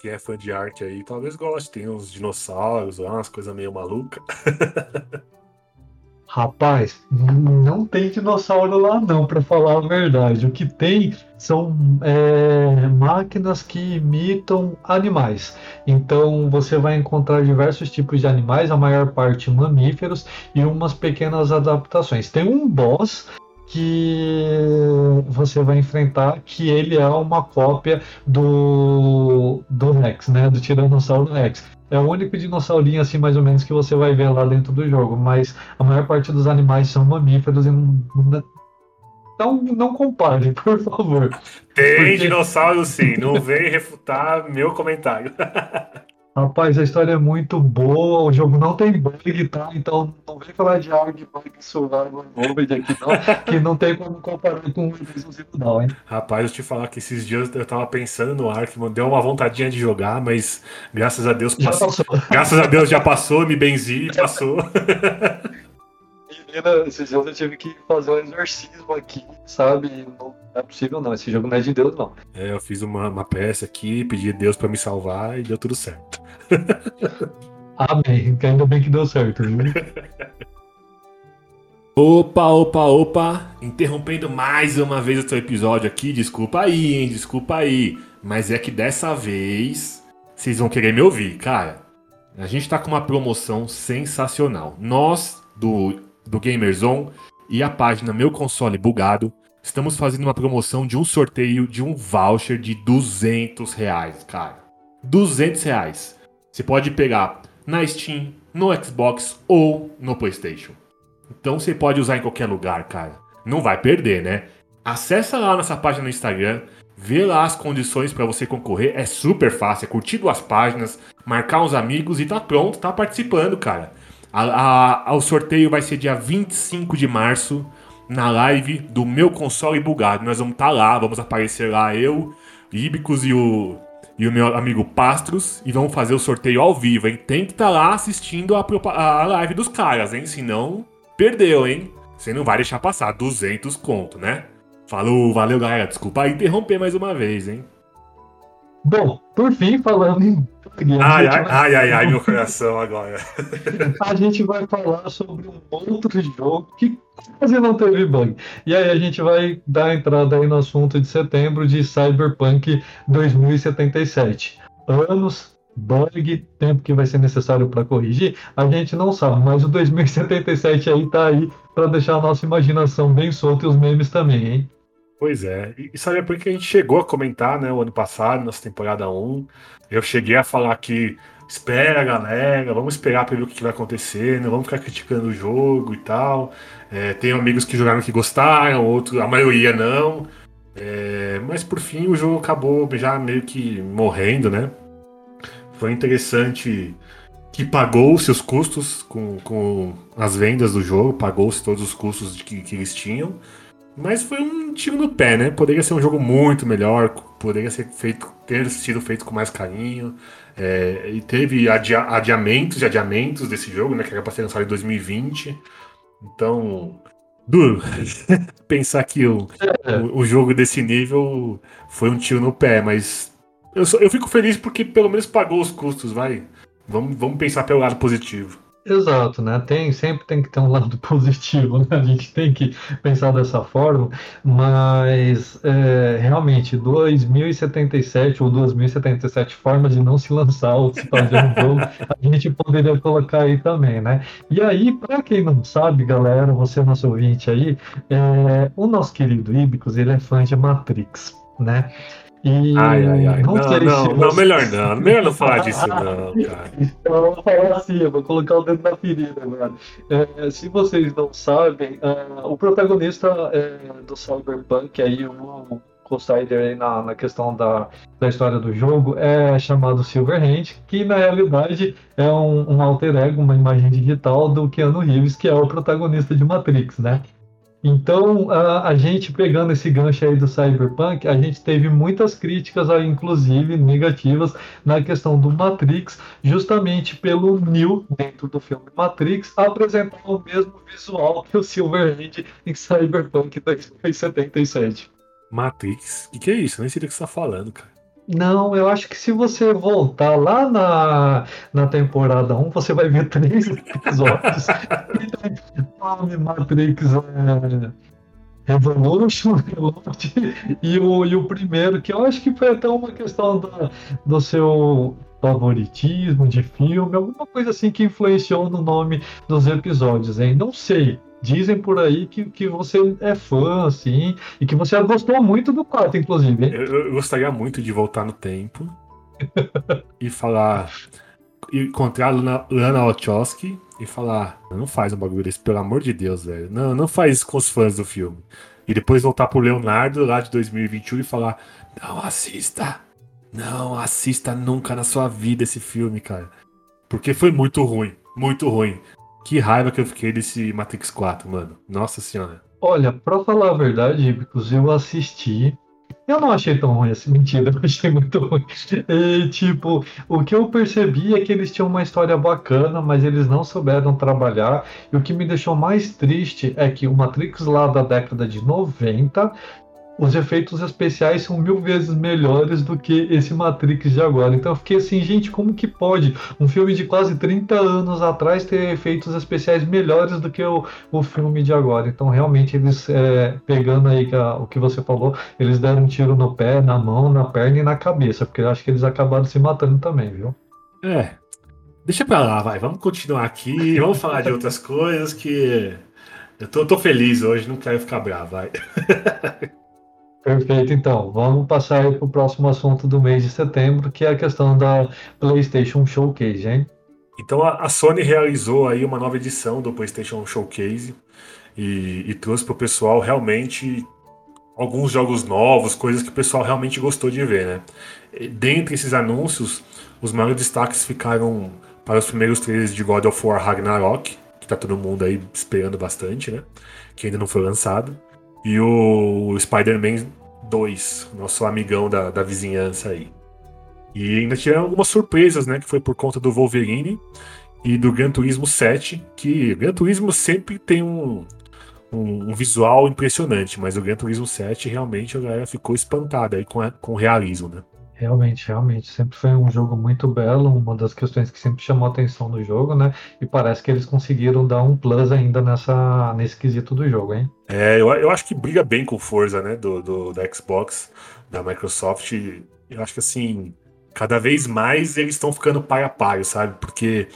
Quem é fã de arte aí talvez goste. Tem uns dinossauros, umas coisas meio malucas. Rapaz, não tem dinossauro lá não, para falar a verdade. O que tem são é, máquinas que imitam animais. Então você vai encontrar diversos tipos de animais, a maior parte mamíferos e umas pequenas adaptações. Tem um boss que você vai enfrentar, que ele é uma cópia do, do Rex, né? Do Tiranossauro Rex. É o único dinossaurinho, assim, mais ou menos, que você vai ver lá dentro do jogo. Mas a maior parte dos animais são mamíferos e não, não, compare, por favor. Tem Porque... dinossauro sim, não vem refutar meu comentário. Rapaz, a história é muito boa, o jogo não tem bug, tá? Então não vem falar de algo de bug survival mode aqui não, que não tem como comparar com o Resident não, hein? Rapaz, eu te falar que esses dias eu tava pensando no Arkman, deu uma vontadinha de jogar, mas graças a Deus passou. passou. Graças a Deus já passou, me benzi e passou. Menina, esses dias eu tive que fazer um exorcismo aqui, sabe? Não é possível não, esse jogo não é de Deus não. É, eu fiz uma, uma peça aqui, pedi a Deus para me salvar e deu tudo certo. Amém. Ainda bem que deu certo, viu? Opa, opa, opa! Interrompendo mais uma vez o seu episódio aqui. Desculpa aí, hein? Desculpa aí. Mas é que dessa vez vocês vão querer me ouvir, cara. A gente tá com uma promoção sensacional. Nós, do, do Gamerzone e a página Meu Console Bugado, estamos fazendo uma promoção de um sorteio de um voucher de 200 reais, cara. 200 reais. Você pode pegar na Steam, no Xbox ou no PlayStation. Então você pode usar em qualquer lugar, cara. Não vai perder, né? Acessa lá nossa página no Instagram, vê lá as condições para você concorrer. É super fácil, é curtir duas páginas, marcar uns amigos e tá pronto, tá participando, cara. A, a, o sorteio vai ser dia 25 de março, na live do meu console bugado. Nós vamos estar tá lá, vamos aparecer lá, eu, Ibicos e o e o meu amigo Pastros e vamos fazer o sorteio ao vivo, hein? Tem que estar tá lá assistindo a, a live dos caras, hein? Senão, perdeu, hein? Você não vai deixar passar 200 conto, né? Falou, valeu, galera. Desculpa interromper mais uma vez, hein? Bom, por fim, falando em Ai, ai, ai, ai, ai, meu coração agora. a gente vai falar sobre um outro jogo que quase não teve bug. E aí a gente vai dar entrada aí no assunto de setembro de Cyberpunk 2077. Anos, bug, tempo que vai ser necessário para corrigir, a gente não sabe, mas o 2077 aí tá aí para deixar a nossa imaginação bem solta e os memes também, hein? Pois é, e sabe por que a gente chegou a comentar, né, o ano passado, nossa temporada 1, eu cheguei a falar que espera, galera, vamos esperar para ver o que vai acontecer, não vamos ficar criticando o jogo e tal. É, tem amigos que jogaram que gostaram, outros, a maioria não. É, mas por fim o jogo acabou já meio que morrendo, né? Foi interessante que pagou seus custos com, com as vendas do jogo, pagou-se todos os custos que, que eles tinham. Mas foi um tiro no pé, né? Poderia ser um jogo muito melhor, poderia ser feito, ter sido feito com mais carinho. É, e teve adia, adiamentos e adiamentos desse jogo, né? Que era pra ser lançado em 2020. Então, duro pensar que o, o, o, jogo desse nível foi um tiro no pé, mas eu, só, eu fico feliz porque pelo menos pagou os custos, vai. Vamos, vamos pensar pelo lado positivo. Exato, né? Tem, sempre tem que ter um lado positivo, né? A gente tem que pensar dessa forma, mas é, realmente 2077 ou 2077 formas de não se lançar ou se fazer um jogo, a gente poderia colocar aí também, né? E aí, para quem não sabe, galera, você nosso ouvinte aí, é, o nosso querido Ibicos, ele é fã de Matrix, né? E ai, ai, ai. Não, não, não, não, melhor não. Melhor não falar disso, não, cara. Então, eu vou falar assim, eu vou colocar o dedo na ferida agora. É, se vocês não sabem, uh, o protagonista é, do Cyberpunk, aí, o Cossider aí na, na questão da, da história do jogo, é chamado Silverhand, que na realidade é um, um alter ego, uma imagem digital do Keanu Reeves, que é o protagonista de Matrix, né? Então, a, a, gente pegando esse gancho aí do Cyberpunk, a gente teve muitas críticas, inclusive negativas, na questão do Matrix, justamente pelo Neo, dentro do filme Matrix, apresentar o mesmo visual que o Silverhand em Cyberpunk 2077. Matrix? O que, que, é isso? Nem sei do que você está falando, cara. Não, eu acho que se você voltar lá na, na temporada 1, você vai ver três episódios. Matrix é, Revolution, e o, e o primeiro, que eu acho que foi até uma questão do, do seu favoritismo de filme, alguma coisa assim que influenciou no nome dos episódios, hein? Não sei. Dizem por aí que, que você é fã, assim, e que você gostou muito do 4, inclusive. Eu, eu, gostaria muito de voltar no tempo e falar. Encontrar a Lana, Lana Wachowski e falar: não faz um bagulho desse, pelo amor de Deus, velho. Não, não faz isso com os fãs do filme. E depois voltar pro Leonardo lá de 2021 e falar: não assista. Não assista nunca na sua vida esse filme, cara. Porque foi muito ruim. Muito ruim. Que raiva que eu fiquei desse Matrix 4, mano. Nossa senhora. Olha, pra falar a verdade, inclusive eu assisti. Eu não achei tão ruim assim, mentira, eu achei muito ruim. E, tipo, o que eu percebi é que eles tinham uma história bacana, mas eles não souberam trabalhar. E o que me deixou mais triste é que o Matrix lá da década de 90 os efeitos especiais são mil vezes melhores do que esse Matrix de agora. Então eu fiquei assim, gente, como que pode um filme de quase 30 anos atrás ter efeitos especiais melhores do que o, o filme de agora? Então realmente eles, é, pegando aí que a, o que você falou, eles deram um tiro no pé, na mão, na perna e na cabeça, porque eu acho que eles acabaram se matando também, viu? É. Deixa pra lá, vai. Vamos continuar aqui, vamos falar de outras coisas que. Eu tô, tô feliz hoje, não quero ficar bravo, vai. Perfeito, então. Vamos passar para o próximo assunto do mês de setembro, que é a questão da PlayStation Showcase, hein? Então a, Sony realizou aí uma nova edição do PlayStation Showcase e, e trouxe para o pessoal realmente alguns jogos novos, coisas que o pessoal realmente gostou de ver, né? E, dentre esses anúncios, os maiores destaques ficaram para os primeiros trailers de God of War Ragnarok, que tá todo mundo aí esperando bastante, né? Que ainda não foi lançado e o Spider-Man 2, nosso amigão da, da vizinhança aí. E ainda tiveram algumas surpresas, né? Que foi por conta do Wolverine e do Gran Turismo 7, que Gran Turismo sempre tem um, um, um, visual impressionante, mas o Gran Turismo 7 realmente a galera ficou espantada aí com, a, com o realismo, né? Realmente, realmente. Sempre foi um jogo muito belo, uma das questões que sempre chamou a atenção no jogo, né? E parece que eles conseguiram dar um plus ainda nessa, nesse quesito do jogo, hein? É, eu, eu acho que briga bem com Forza, né? Do, do, da Xbox, da Microsoft. Eu acho que assim, cada vez mais eles estão ficando pai a pai, sabe? Porque,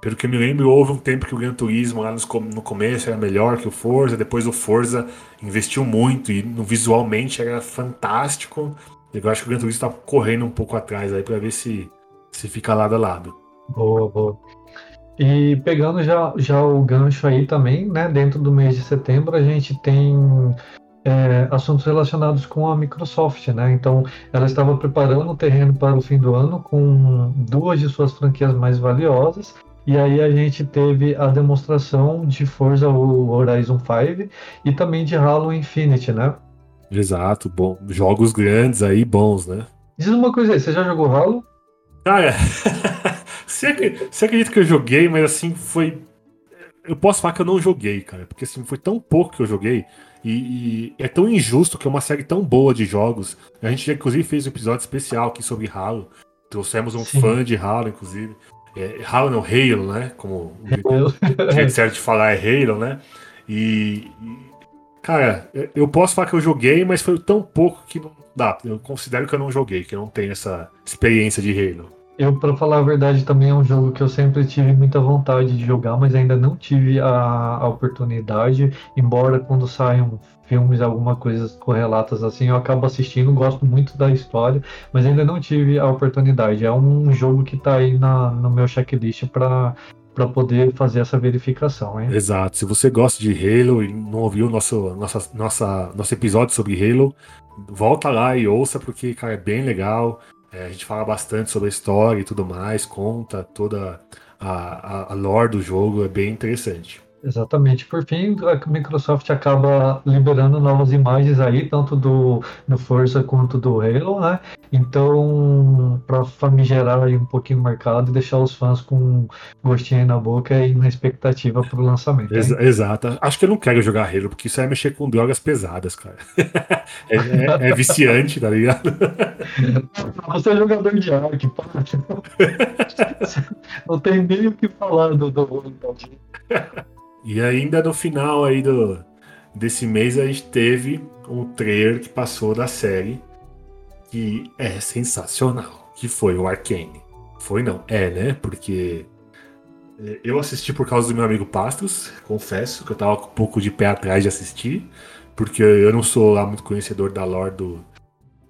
pelo que eu me lembro, houve um tempo que o Gran Turismo lá no começo era melhor que o Forza, depois o Forza investiu muito e no, visualmente era fantástico. Eu acho que o Gran Turismo está correndo um pouco atrás aí para ver se, se fica lado a lado. Boa, boa. E pegando já, já o gancho aí também, né? Dentro do mês de setembro a gente tem é, assuntos relacionados com a Microsoft, né? Então ela estava preparando o terreno para o fim do ano com duas de suas franquias mais valiosas. E aí a gente teve a demonstração de Forza Horizon 5 e também de Halo Infinite, né? Exato, bom. Jogos grandes aí, bons, né? Diz uma coisa aí, você já jogou Halo? Ah, é. você, você acredita que eu joguei, mas assim, foi. Eu posso falar que eu não joguei, cara, porque assim, foi tão pouco que eu joguei. E, e, é tão injusto que é uma série tão boa de jogos. A gente já, inclusive, fez um episódio especial aqui sobre Halo. Trouxemos um Sim. fã de Halo, inclusive. É, Halo não, Halo, né? Como o jeito certo de falar é Halo, né? E, Cara, eu posso falar que eu joguei, mas foi tão pouco que não dá. Eu considero que eu não joguei, que eu não tenho essa experiência de Halo. Eu, para falar a verdade, também é um jogo que eu sempre tive muita vontade de jogar, mas ainda não tive a, a oportunidade. Embora quando saiam filmes, alguma coisa correlatas assim, eu acabo assistindo, gosto muito da história, mas ainda não tive a oportunidade. É um jogo que está aí na, no meu checklist para para poder fazer essa verificação, hein? Exato. Se você gosta de Halo e não ouviu nosso, nossa, nossa, nosso episódio sobre Halo, volta lá e ouça, porque, cara, é bem legal. É, a gente fala bastante sobre a história e tudo mais, conta toda a, a, a lore do jogo, é bem interessante. Exatamente. Por fim, a Microsoft acaba liberando novas imagens aí, tanto do, do Forza quanto do Halo, né? Então, para famigerar aí um pouquinho o mercado e deixar os fãs com gostinho na boca e na expectativa para o lançamento. Ex exato. Acho que eu não quero jogar Halo, porque isso é mexer com drogas pesadas, cara. é, é, é, viciante, tá ligado? Você é jogador de Ark, pá. Não tem nem o que falar do, do, do e ainda no final aí do, desse mês a gente teve um trailer que passou da série que é sensacional, que foi o Arcane. Foi não, é, né? Porque é, eu assisti por causa do meu amigo Pastos, confesso que eu tava com um pouco de pé atrás de assistir, porque eu não sou lá muito conhecedor da lore do,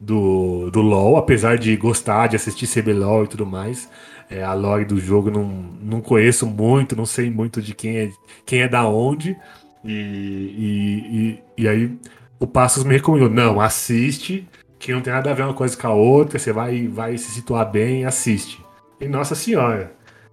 do, do LoL, apesar de gostar de assistir CBLOL e tudo mais. É, a lore do jogo não, não conheço muito, não sei muito de quem é, quem é da onde. E, e, e, e aí o Passos me recomendou: não, assiste, que não tem nada a ver uma coisa com a outra, você vai, vai se situar bem, assiste. E nossa senhora,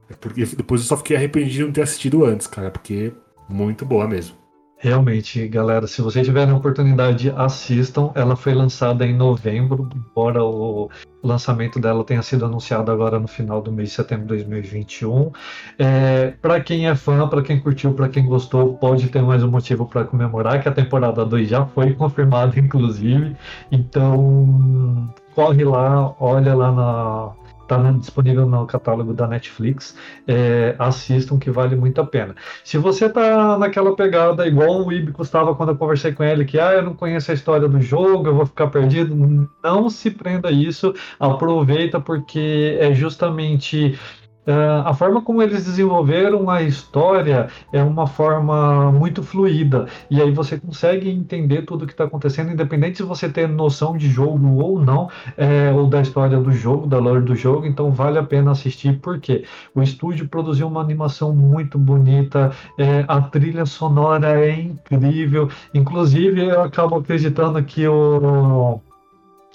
é porque depois eu só fiquei arrependido de não ter assistido antes, cara, porque muito boa mesmo. Realmente, galera, se vocês tiverem a oportunidade, assistam. Ela foi lançada em novembro, embora o lançamento dela tenha sido anunciado agora no final do mês de setembro de 2021. É, para quem é fã, para quem curtiu, para quem gostou, pode ter mais um motivo para comemorar, que a temporada 2 já foi confirmada, inclusive. Então, corre lá, olha lá na, está disponível no catálogo da Netflix. É, assistam que vale muito a pena. Se você está naquela pegada, igual o Ibi estava quando eu conversei com ele, que ah, eu não conheço a história do jogo, eu vou ficar perdido, não se prenda a isso, aproveita porque é justamente Uh, a forma como eles desenvolveram a história é uma forma muito fluida e aí você consegue entender tudo o que está acontecendo, independente se você tem noção de jogo ou não, é, ou da história do jogo, da lore do jogo. Então vale a pena assistir porque o estúdio produziu uma animação muito bonita, é, a trilha sonora é incrível. Inclusive eu acabo acreditando que o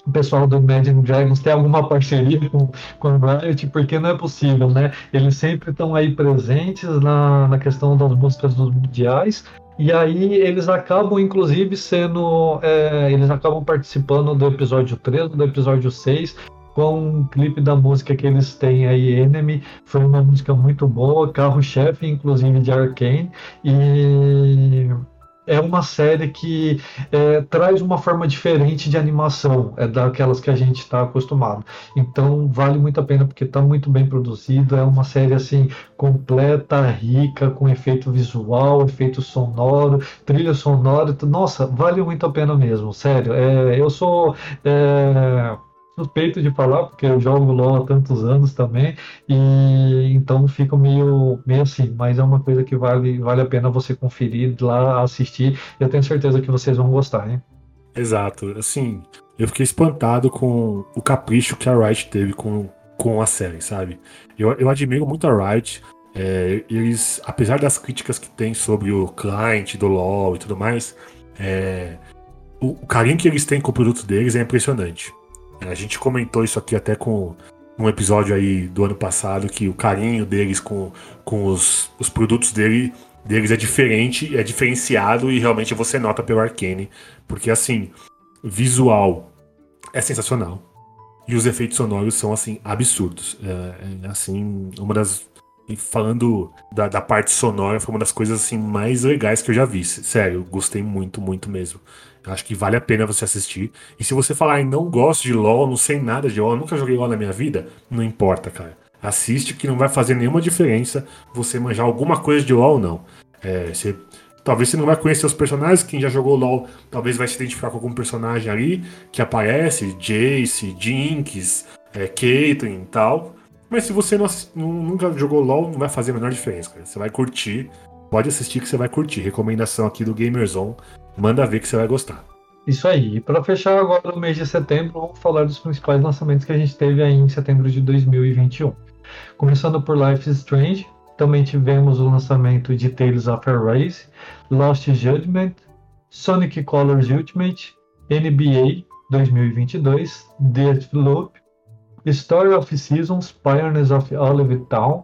o pessoal do Imagine Dragons tem alguma parceria com, com a Riot, porque não é possível, né? Eles sempre estão aí presentes na, na questão das músicas dos mundiais, e aí eles acabam, inclusive, sendo. É, eles acabam participando do episódio 3, do episódio 6, com um clipe da música que eles têm aí, Enemy. Foi uma música muito boa, carro-chefe, inclusive, de Arkane. E é uma série que é, traz uma forma diferente de animação, é daquelas que a gente está acostumado. Então vale muito a pena porque está muito bem produzido, é uma série assim completa, rica, com efeito visual, efeito sonoro, trilha sonora. Nossa, vale muito a pena mesmo, sério. É, eu sou é, suspeito de falar, porque eu jogo LOL há tantos anos também, e então fica meio, meio assim, mas é uma coisa que vale, vale a pena você conferir lá, assistir, eu tenho certeza que vocês vão gostar, hein? Exato, assim, eu fiquei espantado com o capricho que a Riot teve com, com a série, sabe? Eu, eu admiro muito a Riot, é, eles, apesar das críticas que tem sobre o client do LoL e tudo mais, é, o, o carinho que eles têm com o produto deles é impressionante. A gente comentou isso aqui até com um episódio aí do ano passado, que o carinho deles com, com os, os produtos dele, deles é diferente, é diferenciado e realmente você nota pelo Arcane. Porque assim, visual é sensacional. E os efeitos sonoros são assim, absurdos. É, é assim, uma das. Falando da, da, parte sonora, foi uma das coisas assim mais legais que eu já vi. Sério, gostei muito, muito mesmo. Eu acho que vale a pena você assistir. E se você falar, não gosto de LoL, não sei nada de LoL, nunca joguei LoL na minha vida, não importa, cara. Assiste que não vai fazer nenhuma diferença você manjar alguma coisa de LoL ou não. É, você, talvez você não vai conhecer os personagens, quem já jogou LoL talvez vai se identificar com algum personagem ali que aparece, Jace, Jinx, é, Caitlyn e tal. Mas se você não, nunca jogou LoL, não vai fazer a menor diferença, cara. Você vai curtir, pode assistir que você vai curtir. Recomendação aqui do Gamerzone, manda ver que você vai gostar. Isso aí. E para fechar agora o mês de setembro, vamos falar dos principais lançamentos que a gente teve aí em setembro de 2021. Começando por Life is Strange, também tivemos o lançamento de Tales of Arise, Lost Judgment, Sonic Colors Ultimate, NBA 2022, Deathloop, Story of Seasons, Pioneers of Olive Town,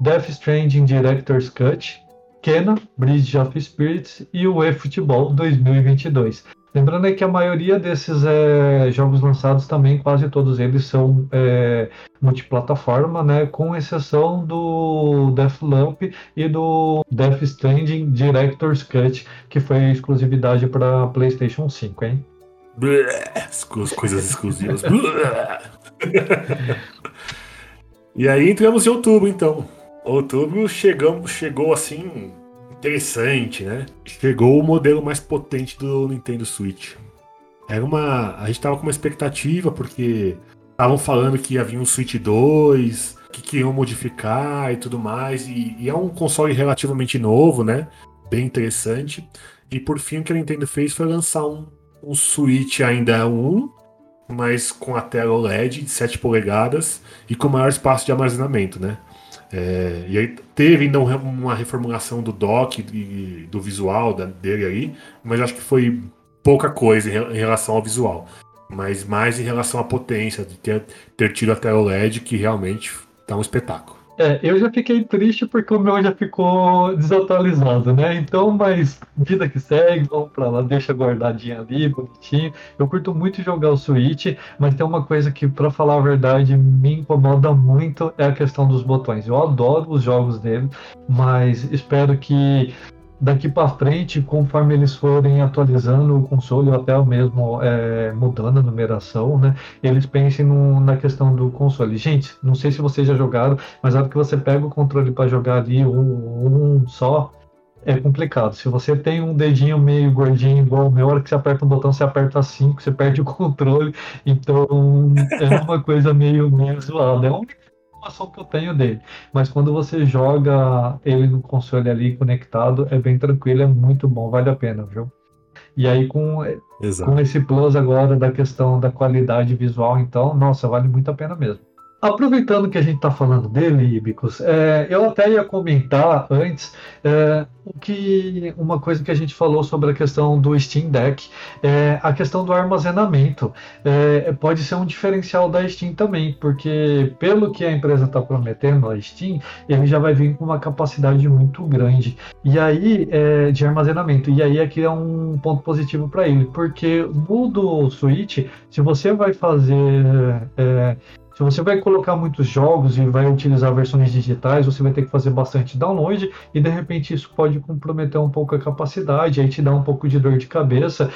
Death Stranding Director's Cut, Kena, Bridge of Spirits e o eFootball 2022. Lembrando que a maioria desses é, jogos lançados também, quase todos eles são é, multiplataforma, né? Com exceção do Deathloop e do Death Stranding Director's Cut, que foi exclusividade para PlayStation 5, hein? coisas exclusivas. e aí entramos em outubro, então. Outubro chegamos, chegou assim interessante, né? Chegou o modelo mais potente do Nintendo Switch. Era uma. A gente tava com uma expectativa, porque estavam falando que ia vir um Switch 2, que queriam modificar e tudo mais. E, e, é um console relativamente novo, né? Bem interessante. E por fim, o que a Nintendo fez foi lançar um, um Switch ainda um, mas com a tela OLED de 7 polegadas e com maior espaço de armazenamento, né? É, e aí teve ainda uma reformulação do dock e do visual dele aí, mas acho que foi pouca coisa em relação ao visual. Mas mais em relação à potência de ter, ter tido a tela OLED, que realmente tá um espetáculo. É, eu já fiquei triste porque o meu já ficou desatualizado, né? Então, mas vida que segue, vamos pra lá, deixa guardadinho ali, bonitinho. Eu curto muito jogar o Switch, mas tem uma coisa que, para falar a verdade, me incomoda muito, é a questão dos botões. Eu adoro os jogos dele, mas espero que daqui para frente, conforme eles forem atualizando o console, ou até mesmo é, mudando a numeração, né, eles pensem no, na questão do console. Gente, não sei se vocês já jogaram, mas na hora que você pega o controle para jogar ali um, um, só, é complicado. Se você tem um dedinho meio gordinho igual o meu, a hora que você aperta um botão, você aperta 5, você perde o controle. Então é uma coisa meio, meio zoada. É a informação que eu tenho dele. Mas quando você joga ele no console ali conectado, é bem tranquilo, é muito bom, vale a pena, viu? E aí com, com esse plus agora da questão da qualidade visual, então, nossa, vale muito a pena mesmo. Aproveitando que a gente está falando dele, Ibicos, é, eu até ia comentar antes é, que uma coisa que a gente falou sobre a questão do Steam Deck, é, a questão do armazenamento é, pode ser um diferencial da Steam também, porque pelo que a empresa está prometendo, a Steam, ele já vai vir com uma capacidade muito grande e aí é, de armazenamento. E aí aqui é um ponto positivo para ele, porque no do Switch, se você vai fazer é, se você vai colocar muitos jogos e vai utilizar versões digitais, você vai ter que fazer bastante download e de repente isso pode comprometer um pouco a capacidade, aí te dá um pouco de dor de cabeça.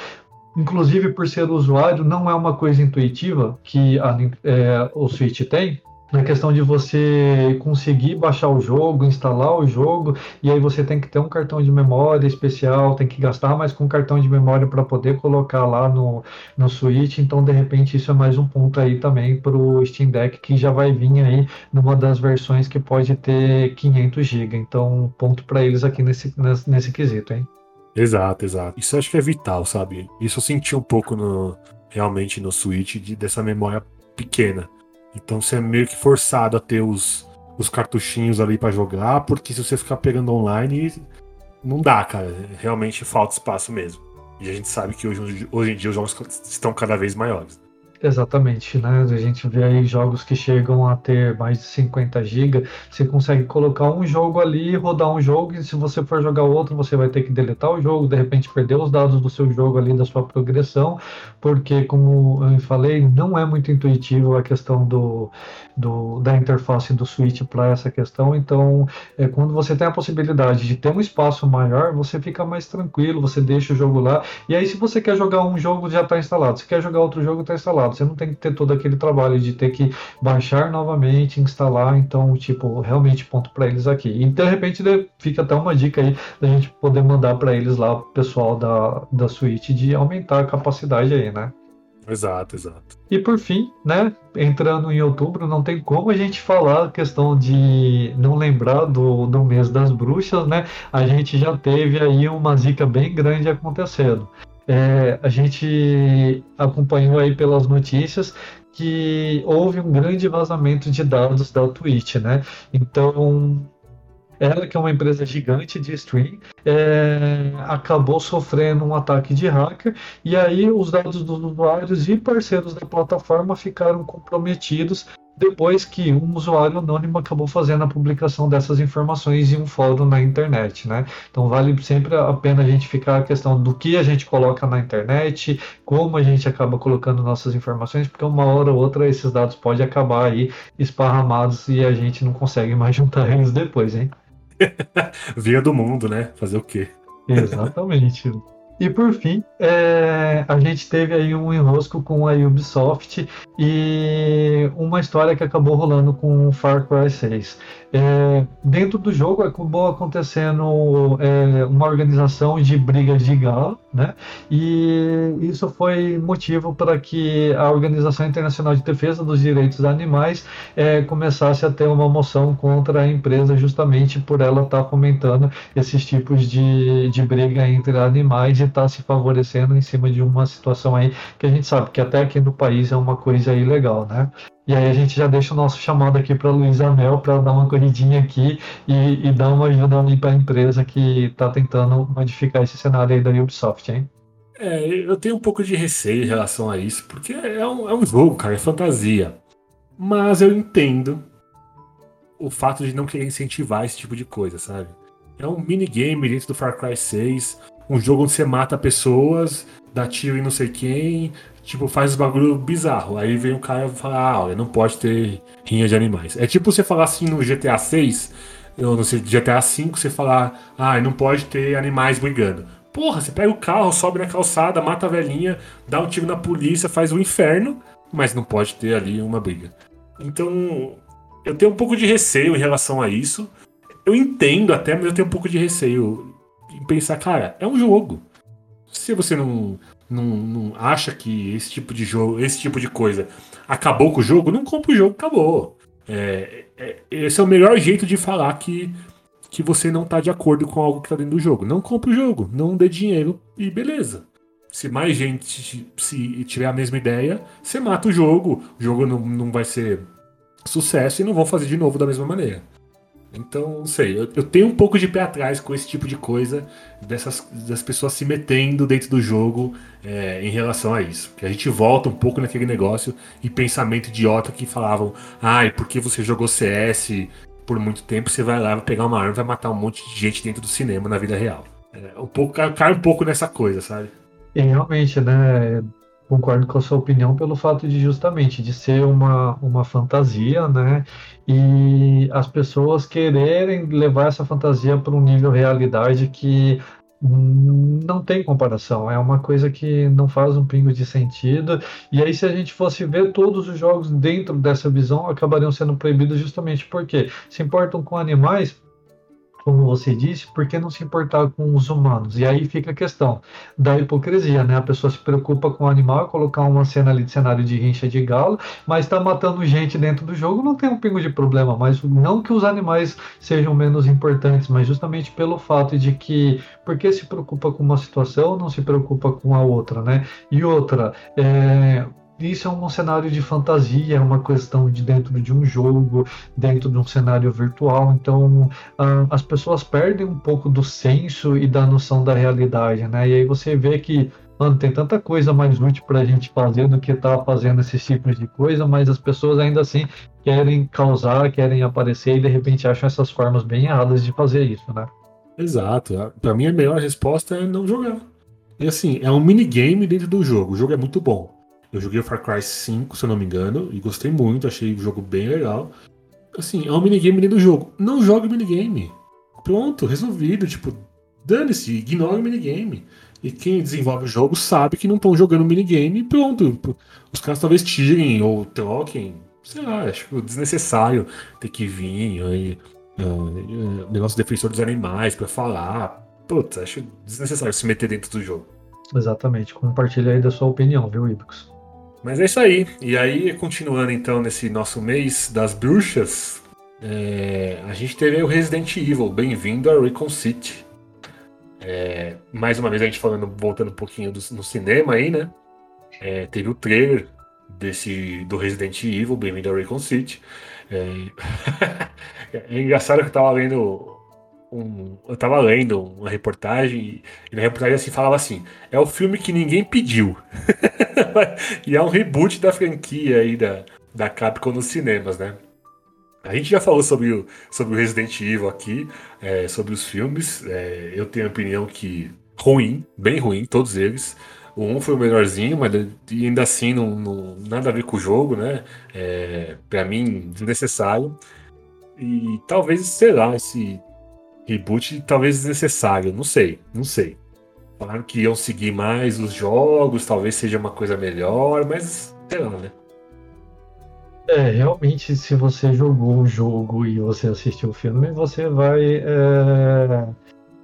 Inclusive, por ser usuário, não é uma coisa intuitiva que a, é, o Switch tem, na questão de você conseguir baixar o jogo, instalar o jogo, e aí você tem que ter um cartão de memória especial, tem que gastar mais com cartão de memória para poder colocar lá no, no Switch, então de repente isso é mais um ponto aí também para o Steam Deck que já vai vir aí numa das versões que pode ter 500 GB, então ponto para eles aqui nesse, nesse, nesse quesito, hein? Exato, exato. Isso acho que é vital, sabe? Isso eu senti um pouco no, realmente no Switch de, dessa memória pequena. Então você é meio que forçado a ter os, os cartuchinhos ali para jogar, porque se você ficar pegando online, não dá, cara. Realmente falta espaço mesmo. E a gente sabe que hoje, hoje em dia os jogos estão cada vez maiores. Exatamente, né? A gente vê aí jogos que chegam a ter mais de 50 GB. Você consegue colocar um jogo ali, rodar um jogo, e se você for jogar outro, você vai ter que deletar o jogo, de repente perder os dados do seu jogo ali, da sua progressão, porque, como eu falei, não é muito intuitivo a questão do, do da interface do Switch para essa questão. Então, é, quando você tem a possibilidade de ter um espaço maior, você fica mais tranquilo, você deixa o jogo lá. E aí, se você quer jogar um jogo, já está instalado. Se quer jogar outro jogo, está instalado Você não tem que ter todo aquele trabalho de ter que baixar novamente, instalar. Então, tipo, realmente ponto para eles aqui. E de repente fica até uma dica aí da gente poder mandar para eles lá, o pessoal da, da suíte, de aumentar a capacidade aí, né? Exato, exato. E por fim, né, entrando em outubro, não tem como a gente falar a questão de não lembrar do, do mês das bruxas, né? A gente já teve aí uma zica bem grande acontecendo. É, a gente acompanhou aí pelas notícias que houve um grande vazamento de dados da Twitch, né? Então, ela, que é uma empresa gigante de stream, é, acabou sofrendo um ataque de hacker e aí os dados dos usuários e parceiros da plataforma ficaram comprometidos depois que um usuário anônimo acabou fazendo a publicação dessas informações em um fórum na internet, né? Então vale sempre a pena a gente ficar a questão do que a gente coloca na internet, como a gente acaba colocando nossas informações, porque uma hora ou outra esses dados podem acabar aí esparramados e a gente não consegue mais juntar eles depois, hein? Via do mundo, né? Fazer o quê? Exatamente. E por fim, é, a gente teve aí um enrosco com a Ubisoft e uma história que acabou rolando com o Far Cry 6. É, dentro do jogo acabou acontecendo é, uma organização de brigas de galo, né? E isso foi motivo para que a Organização Internacional de Defesa dos Direitos Animais é, começasse a ter uma moção contra a empresa justamente por ela estar tá fomentando esses tipos de, de briga entre animais e estar tá se favorecendo em cima de uma situação aí que a gente sabe que até aqui no país é uma coisa ilegal, né? E aí a gente já deixa o nosso chamado aqui para Luiz Amel para dar uma corridinha aqui e, e dar uma ajuda ali para a empresa que está tentando modificar esse cenário aí da Ubisoft, hein? É, eu tenho um pouco de receio em relação a isso, porque é um, é um jogo, cara, é fantasia. Mas eu entendo o fato de não querer incentivar esse tipo de coisa, sabe? É um minigame dentro do Far Cry 6, um jogo onde você mata pessoas, dá tiro em não sei quem, tipo, faz bagulho bizarro. Aí vem o cara e fala, ah, olha, não pode ter rinha de animais. É tipo você falar assim no GTA 6, ou no GTA 5, você falar, ah, não pode ter animais brigando. Porra, você pega o carro, sobe na calçada, mata a velhinha, dá um tiro na polícia, faz o um inferno, mas não pode ter ali uma briga. Então, eu tenho um pouco de receio em relação a isso. Eu entendo até, mas eu tenho um pouco de receio em pensar, cara, é um jogo. Se você não não, não acha que esse tipo de jogo, esse tipo de coisa acabou com o jogo, não compra o jogo, acabou. É, é, esse é o melhor jeito de falar que, que você não está de acordo com algo que está dentro do jogo. Não compra o jogo, não dê dinheiro e beleza. Se mais gente se tiver a mesma ideia, você mata o jogo, o jogo não, não vai ser sucesso e não vão fazer de novo da mesma maneira. Então, não sei, eu, eu, tenho um pouco de pé atrás com esse tipo de coisa, dessas das pessoas se metendo dentro do jogo é, em relação a isso. A gente volta um pouco naquele negócio e pensamento idiota que falavam: ai, ah, porque você jogou CS por muito tempo, você vai lá, vai pegar uma arma e vai matar um monte de gente dentro do cinema na vida real. É, um pouco, cai um pouco nessa coisa, sabe? E realmente, né? Concordo com a sua opinião pelo fato de justamente de ser uma, uma fantasia, né? E as pessoas quererem levar essa fantasia para um nível realidade que não tem comparação, é uma coisa que não faz um pingo de sentido. E aí, se a gente fosse ver todos os jogos dentro dessa visão, acabariam sendo proibidos justamente porque se importam com animais, como você disse, por que não se importar com os humanos? E aí fica a questão da hipocrisia, né? A pessoa se preocupa com o animal, colocar uma cena ali de cenário de rincha de galo, mas está matando gente dentro do jogo, não tem um pingo de problema. Mas não que os animais sejam menos importantes, mas justamente pelo fato de que, porque se preocupa com uma situação, não se preocupa com a outra, né? E outra, é, isso é um cenário de fantasia, é uma questão de dentro de um jogo, dentro de um cenário virtual. Então, uh, as pessoas perdem um pouco do senso e da noção da realidade, né? E aí você vê que mano, tem tanta coisa mais útil para a gente fazer do que tá fazendo esses tipos de coisa, mas as pessoas ainda assim querem causar, querem aparecer e de repente acham essas formas bem erradas de fazer isso, né? Exato. Para mim a melhor resposta é não jogar. E assim, é um minigame dentro do jogo. O jogo é muito bom. Eu joguei Far Cry 5, se eu não me engano, e gostei muito, achei o jogo bem legal. Assim, é um minigame dentro do jogo. Não jogue minigame. Pronto, resolvido. Tipo, dane-se, ignore o minigame. E quem desenvolve o jogo sabe que não estão jogando minigame e pronto. Os caras talvez tirem ou troquem. Sei lá, acho desnecessário ter que vir aí. Uh, negócio defensor dos animais para falar. Putz, acho desnecessário se meter dentro do jogo. Exatamente. Compartilha aí da sua opinião, viu, Ibix? Mas é isso aí. E aí, continuando então nesse nosso mês das bruxas, é, a gente teve o Resident Evil. Bem-vindo a Recon City. É, mais uma vez a gente falando, voltando um pouquinho do, no cinema aí, né? É, teve o trailer desse do Resident Evil, Bem-vindo a Recon City. É, é engraçado que eu tava lendo um, eu tava lendo uma reportagem e na reportagem assim falava assim: é o filme que ninguém pediu. e é um reboot da franquia aí da, da Capcom nos cinemas, né? A gente já falou sobre o, sobre o Resident Evil aqui, é, sobre os filmes. É, eu tenho a opinião que ruim, bem ruim, todos eles. O 1 foi o melhorzinho, mas ainda assim não, não nada a ver com o jogo, né? É, para mim, desnecessário. E talvez, sei lá, esse reboot talvez desnecessário, não sei, não sei. Falaram que iam seguir mais os jogos, talvez seja uma coisa melhor, mas sei lá, né? É, realmente, se você jogou o jogo e você assistiu o filme, você vai é,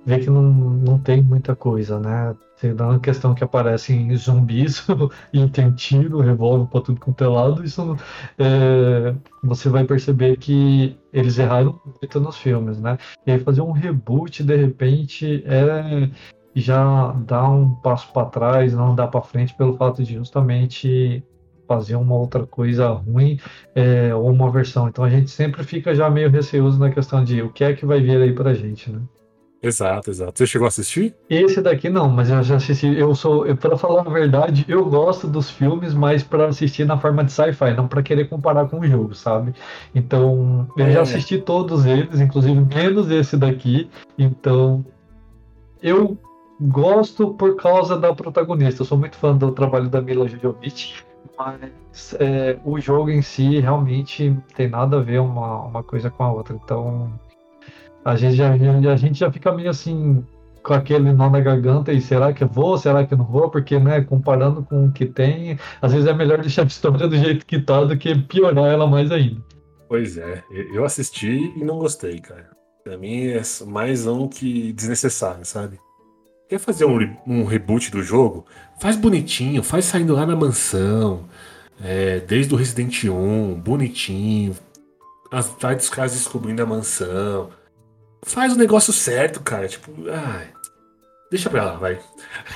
ver que não, não tem muita coisa, né? Dá uma questão que aparecem zumbis e tem tiro, revólver pra tudo quanto é lado, isso é, você vai perceber que eles erraram muito nos filmes, né? E aí fazer um reboot de repente é já dá um passo para trás, não dá para frente pelo fato de justamente fazer uma outra coisa ruim é, ou uma versão. Então a gente sempre fica já meio receoso na questão de o que é que vai vir aí pra gente, né? Exato, exato. Você chegou a assistir? Esse daqui não, mas eu já assisti. Eu sou, para falar a verdade, eu gosto dos filmes, mas para assistir na forma de sci-fi, não para querer comparar com o jogo, sabe? Então, eu é. já assisti todos eles, inclusive menos esse daqui. Então, eu gosto por causa da protagonista. Eu sou muito fã do trabalho da Mila Jovovich. Mas é, o jogo em si realmente tem nada a ver uma, uma coisa com a outra. Então a gente já, a gente já fica meio assim com aquele nó na garganta e será que eu vou, será que eu não vou? Porque, né, comparando com o que tem, às vezes é melhor deixar a história do jeito que tá do que piorar ela mais ainda. Pois é, eu assisti e não gostei, cara. Pra mim é mais um que desnecessário, sabe? Quer fazer um, um reboot do jogo? Faz bonitinho, faz saindo lá na mansão. É, desde o Resident 1, bonitinho. As, vai dos caras descobrindo a mansão. Faz o negócio certo, cara. Tipo, ai, deixa pra lá, vai.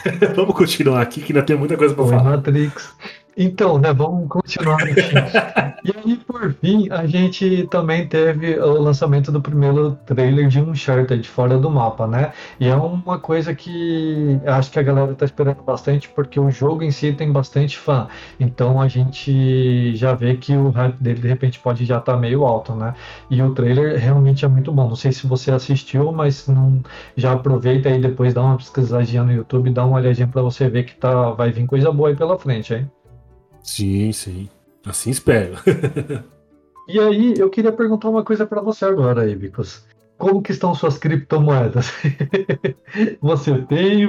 Vamos continuar aqui que ainda tem muita coisa pra Oi, falar. Matrix. Então, né, vamos continuar aqui. e aí, por fim, a gente também teve o lançamento do primeiro trailer de Uncharted fora do mapa, né? E é uma coisa que acho que a galera tá esperando bastante, porque o jogo em si tem bastante fã. Então a gente já vê que o hype dele de repente pode já estar tá meio alto, né? E o trailer realmente é muito bom. Não sei se você assistiu, mas não já aproveita aí depois dá uma pesquisadinha no YouTube, dá uma olhadinha para você ver que tá vai vir coisa boa aí pela frente, hein? Sim, sim. Assim espero. e aí, eu queria perguntar uma coisa para você agora, Ibicos como que estão suas criptomoedas? Você tem.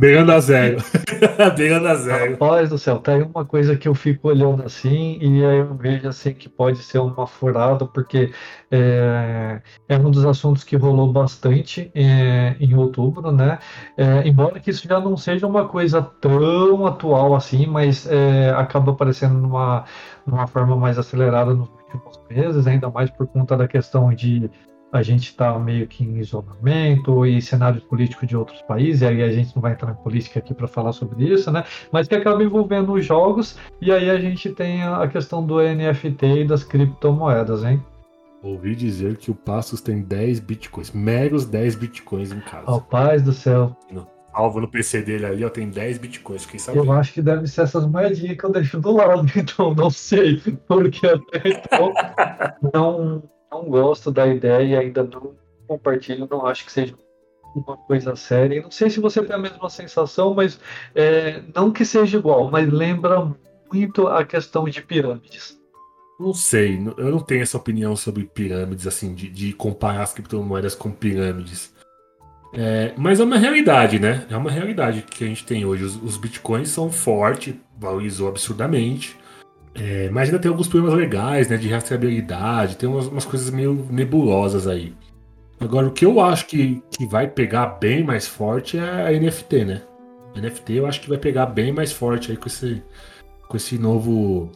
Beirando a zero. Beirando a zero. Rapaz do céu, tá aí uma coisa que eu fico olhando assim, e aí eu vejo assim que pode ser uma furada, porque é, é um dos assuntos que rolou bastante é, em outubro, né? É, embora que isso já não seja uma coisa tão atual assim, mas é, acaba aparecendo numa, numa forma mais acelerada nos últimos meses, ainda mais por conta da questão de a gente está meio que em isolamento e cenários políticos de outros países, e aí a gente não vai entrar em política aqui para falar sobre isso, né? Mas que acaba envolvendo os jogos, e aí a gente tem a questão do NFT e das criptomoedas, hein? Ouvi dizer que o Passos tem 10 bitcoins, meros 10 bitcoins em casa. Ó, paz do céu. Salvo no PC dele ali, ó, tem 10 bitcoins, fiquei sabendo. Eu acho que deve ser essas moedinhas que eu deixo do lado, então não sei, porque até então não não gosto da ideia e ainda não compartilho, não acho que seja uma coisa séria. Não sei se você tem a mesma sensação, mas é, não que seja igual, mas lembra muito a questão de pirâmides. Não sei, eu não tenho essa opinião sobre pirâmides, assim, de, de comparar as criptomoedas com pirâmides. É, mas é uma realidade, né? É uma realidade que a gente tem hoje. Os, os bitcoins são fortes, valorizou absurdamente. É, mas ainda tem alguns problemas legais, né? De rastreabilidade, tem umas, umas, coisas meio nebulosas aí. Agora, o que eu acho que, que vai pegar bem mais forte é a NFT, né? A NFT eu acho que vai pegar bem mais forte aí com esse, com esse novo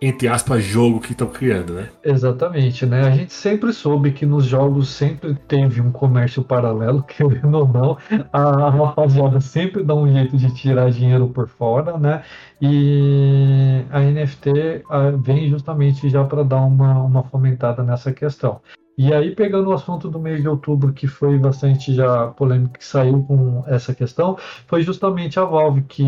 entre aspas, jogo que estão criando, né? Exatamente, né? A gente sempre soube que nos jogos sempre teve um comércio paralelo, querendo ou não, a, rapaziada sempre dá um jeito de tirar dinheiro por fora, né? E a NFT vem justamente já para dar uma, uma fomentada nessa questão. E aí, pegando o assunto do mês de outubro, que foi bastante já polêmico, que saiu com essa questão, foi justamente a Valve, que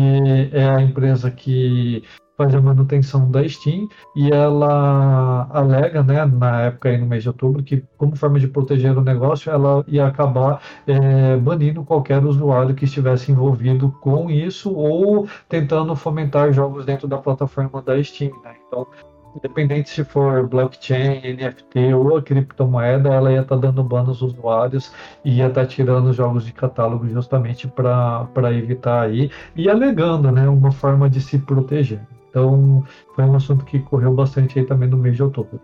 é a empresa que faz a manutenção da Steam e ela alega, né, na época aí no mês de outubro, que como forma de proteger o negócio, ela ia acabar é, banindo qualquer usuário que estivesse envolvido com isso ou tentando fomentar jogos dentro da plataforma da Steam, né? Então, independente se for blockchain, NFT ou a criptomoeda, ela ia estar tá dando ban aos usuários e ia estar tá tirando jogos de catálogo justamente para evitar aí e alegando né, uma forma de se proteger. Então, foi um assunto que correu bastante aí também no mês de outubro.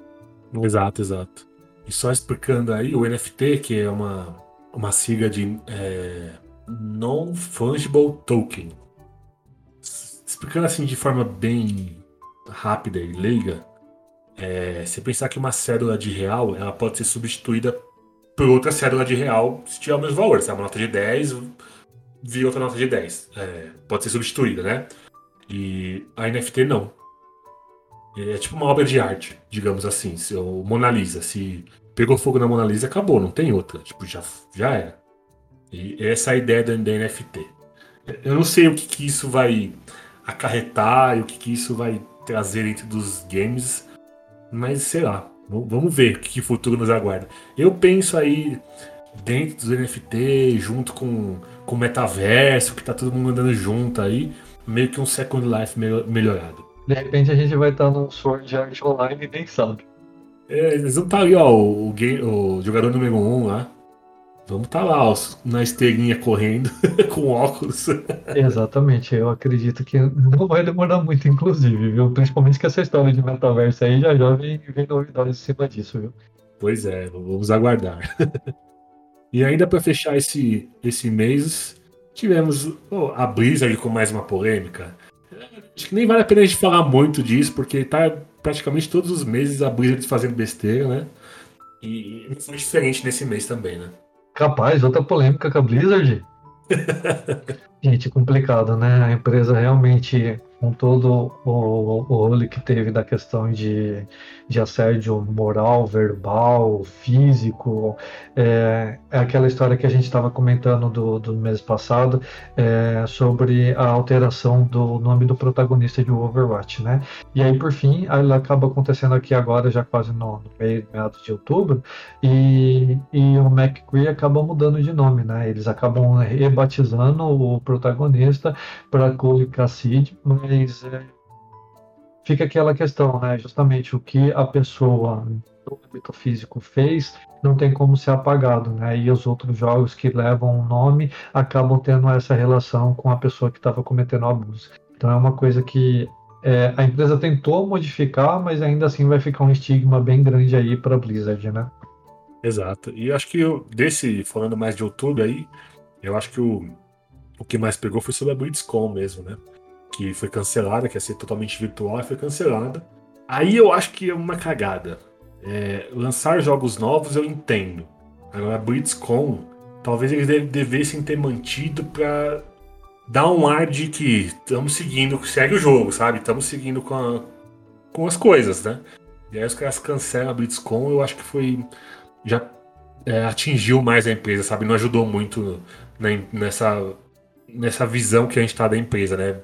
Exato, exato. E só explicando aí, o NFT, que é uma, uma sigla de é, Non-Fungible Token. Explicando assim de forma bem rápida e leiga, é, você pensar que uma cédula de real ela pode ser substituída por outra cédula de real se tiver o mesmo valor. Se é uma nota de 10, vira outra nota de 10. É, pode ser substituída, né? E a NFT não. É tipo uma obra de arte, digamos assim. Se o Mona Lisa, se pegou fogo na Mona Lisa, acabou, não tem outra. Tipo, já, já era. E essa é a ideia da, da NFT. Eu não sei o que, que isso vai acarretar e o que, que isso vai trazer dentro dos games, mas sei lá. Vamos ver o que, futuro nos aguarda. Eu penso aí dentro dos NFT, junto com, com o metaverso, que tá todo mundo andando junto aí meio que um Second Life melhorado. De repente a gente vai estar num Sword Art Online e nem sabe. É, eles vão estar ali, ó, o, o, o jogador número 1 um lá. Vamos estar lá, ó, na esteirinha correndo, com óculos. Exatamente, eu acredito que não vai demorar muito, inclusive, viu? Principalmente que essa história de metaverso aí já já vem, vem novidades em cima disso, viu? Pois é, vamos aguardar. e ainda para fechar esse, esse mês, Tivemos oh, a Blizzard com mais uma polêmica. Acho que nem vale a pena a gente falar muito disso, porque tá praticamente todos os meses a Blizzard fazendo besteira, né? E não foi diferente nesse mês também, né? Capaz, outra polêmica com a Blizzard. Gente, complicado, né? A empresa realmente com todo o, o rolo que teve da questão de, de assédio moral, verbal, físico. É, é aquela história que a gente estava comentando do, do mês passado é, sobre a alteração do nome do protagonista de Overwatch, né? E aí, por fim, ela acaba acontecendo aqui agora, já quase no, no meio, meados de outubro, e, e o McCree acaba mudando de nome, né? Eles acabam rebatizando o protagonista para Cole Cassidy, mas é, fica aquela questão, né? Justamente o que a pessoa no âmbito físico fez não tem como ser apagado, né? E os outros jogos que levam o nome acabam tendo essa relação com a pessoa que estava cometendo abuso. Então é uma coisa que é, a empresa tentou modificar, mas ainda assim vai ficar um estigma bem grande aí para Blizzard, né? Exato. E acho que eu, desse, falando mais de outubro aí, eu acho que o, o que mais pegou foi sobre a BlitzCon mesmo, né? Que foi cancelada, que ia ser totalmente virtual, foi cancelada. Aí eu acho que é uma cagada. É, lançar jogos novos eu entendo. Agora, BlitzCon, talvez eles devessem ter mantido para dar um ar de que estamos seguindo, segue o jogo, sabe? Estamos seguindo com, a, com as coisas, né? E aí os caras cancelam a BlitzCon, eu acho que foi. Já é, atingiu mais a empresa, sabe? Não ajudou muito na, nessa, nessa visão que a gente tá da empresa, né?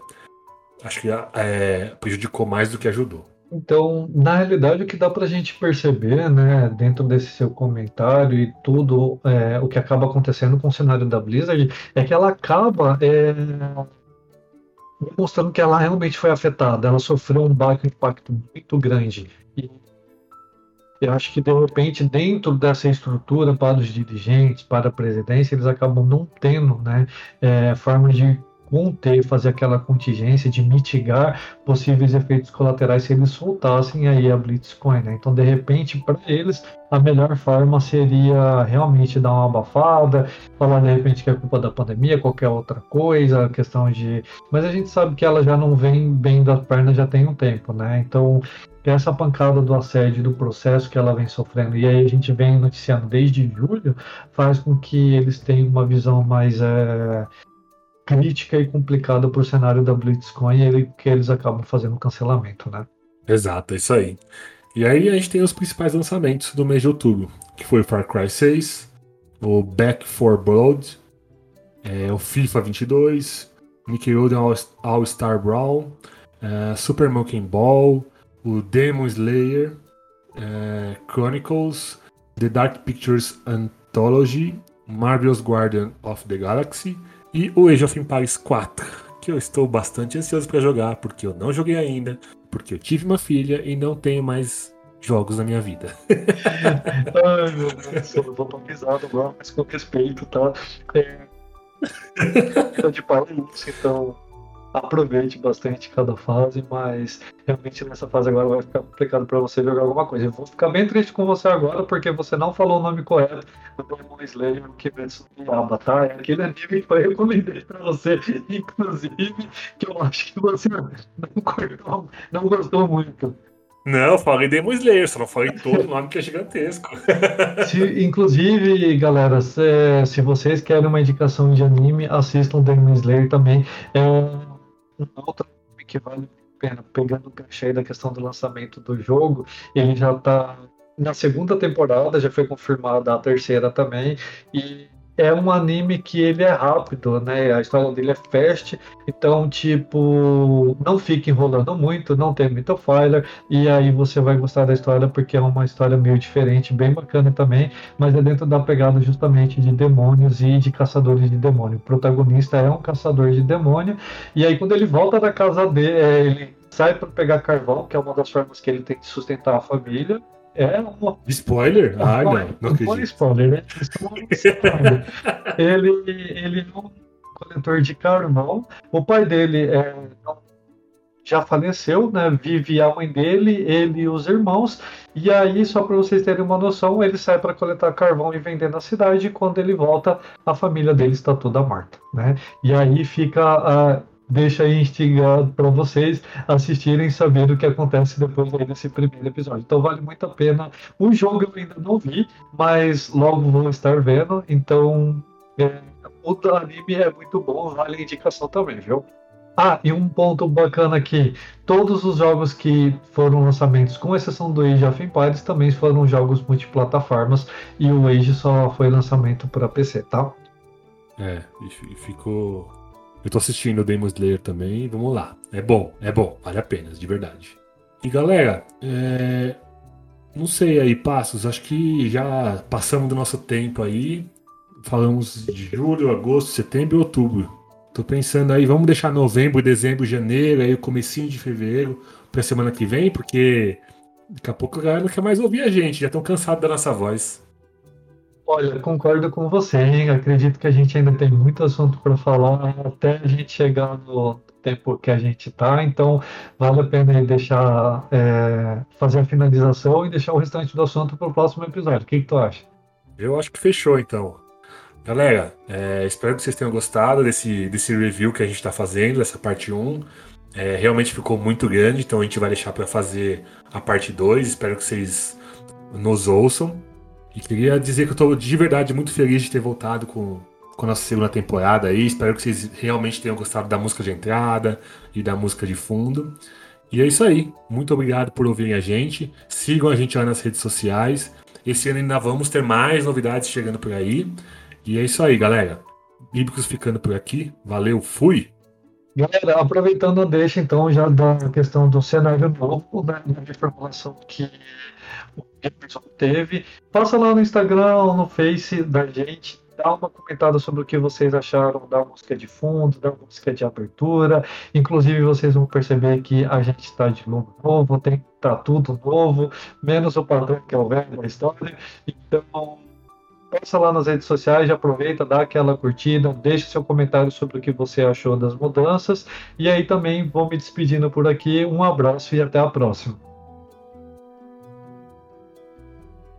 Acho que é, prejudicou mais do que ajudou. Então, na realidade, o que dá para a gente perceber, né, dentro desse seu comentário e tudo é, o que acaba acontecendo com o cenário da Blizzard, é que ela acaba é, mostrando que ela realmente foi afetada, ela sofreu um baque, um impacto muito grande. E Eu acho que, de repente, dentro dessa estrutura para os dirigentes, para a presidência, eles acabam não tendo né, é, forma de conter, fazer aquela contingência, de mitigar possíveis efeitos colaterais se eles soltassem aí a Blitzcoin. Né? Então, de repente, para eles, a melhor forma seria realmente dar uma abafada, falar de repente que é culpa da pandemia, qualquer outra coisa, questão de. Mas a gente sabe que ela já não vem bem das pernas já tem um tempo, né? Então, essa pancada do assédio, do processo que ela vem sofrendo, e aí a gente vem noticiando desde julho, faz com que eles tenham uma visão mais é, crítica e complicada por cenário da BlitzCoin e que eles acabam fazendo cancelamento, né? Exato, é isso aí. E aí a gente tem os principais lançamentos do mês de outubro, que foi o Far Cry 6, o Back 4 Blood, é, o FIFA 22, Nickelodeon All-Star Brawl, é, Super Monkey Ball, o Demon Slayer, é, Chronicles, The Dark Pictures Anthology, Marvel's Guardian of the Galaxy e o Age of Empires 4, que eu estou bastante ansioso para jogar, porque eu não joguei ainda, porque eu tive uma filha e não tenho mais jogos na minha vida. Ai, meu Deus, eu vou pisar agora, mas com respeito, tá? É... de pai é isso, então aproveite bastante cada fase, mas realmente nessa fase agora vai ficar complicado para você jogar alguma coisa. Eu vou ficar bem triste com você agora porque você não falou o nome correto do Demon Slayer Kimetsu no Yaba, tá? É aquele anime que eu recomendei para você, inclusive, que eu acho que você não, cortou, não gostou muito. Não, falei Demon Slayer, só não falei todo o nome que é gigantesco. Se, inclusive, galera, se, se, vocês querem uma indicação de anime, assistam Demon Slayer também. É um outro que vale a pena, pegando o gancho aí da questão do lançamento do jogo, ele já está na segunda temporada, já foi confirmada a terceira também, e é um anime que ele é rápido, né? A história dele é fast, então, tipo, não fica enrolando muito, não tem muito filler, e aí você vai gostar da história porque é uma história meio diferente, bem bacana também, mas é dentro da pegada justamente de demônios e de caçadores de demônio. O protagonista é um caçador de demônio, e aí quando ele volta da casa dele, é, ele sai para pegar carvão, que é uma das formas que ele tem de sustentar a família, é uma... Spoiler? Ah, não, não acredito. spoiler, né? spoiler. ele, ele é um coletor de carvão. O pai dele é, já faleceu, né? Vive a mãe dele, ele e os irmãos. E aí, só para vocês terem uma noção, ele sai para coletar carvão e vender na cidade. E quando ele volta, a família dele está toda morta, né? E aí fica uh, deixa aí instigado para vocês assistirem e saber o que acontece depois desse primeiro episódio. Então vale muito a pena. O jogo eu ainda não vi, mas logo vou estar vendo. Então é, o anime é muito bom, vale a indicação também, viu? Ah, e um ponto bacana aqui: todos os jogos que foram lançamentos, com exceção do Age of Empires, também foram jogos multiplataformas e o Age só foi lançamento para PC, tá? É, e ficou eu tô assistindo o Demon Slayer também, vamos lá. É bom, é bom, vale a pena, de verdade. E galera, é... não sei aí, passos, acho que já passamos do nosso tempo aí. Falamos de julho, agosto, setembro e outubro. Tô pensando aí, vamos deixar novembro, dezembro, janeiro, aí o comecinho de fevereiro pra semana que vem, porque daqui a pouco a galera não quer mais ouvir a gente, já estão cansados da nossa voz. Olha, concordo com você? Acredito que a gente ainda tem muito assunto para falar até a gente chegar no tempo que a gente está, então vale a pena deixar é, fazer a finalização e deixar o restante do assunto para o próximo episódio. O que, que, tu acha? Eu acho que fechou então. Galera, é, espero que vocês tenham gostado desse, desse review que a gente está fazendo, essa parte 1. É, realmente ficou muito grande, então a gente vai deixar para fazer a parte 2. Espero que vocês nos ouçam. E queria dizer que eu estou de verdade muito feliz de ter voltado com, com a nossa segunda temporada aí. Espero que vocês realmente tenham gostado da música de entrada e da música de fundo. E é isso aí. Muito obrigado por ouvirem a gente. Sigam a gente lá nas redes sociais. Esse ano ainda vamos ter mais novidades chegando por aí. E é isso aí, galera. Bíblicos ficando por aqui. Valeu, fui! Galera, aproveitando a deixa, então, já da questão do cenário novo, né, de formulação que o Jefferson teve. Passa lá no Instagram, no Face da gente, dá uma comentada sobre o que vocês acharam da música de fundo, da música de abertura. Inclusive, vocês vão perceber que a gente está de logo novo, tem tá tudo novo, menos o padrão que é o velho da história. Então, passa lá nas redes sociais, já aproveita, dá aquela curtida, deixe seu comentário sobre o que você achou das mudanças. E aí também vou me despedindo por aqui. Um abraço e até a próxima.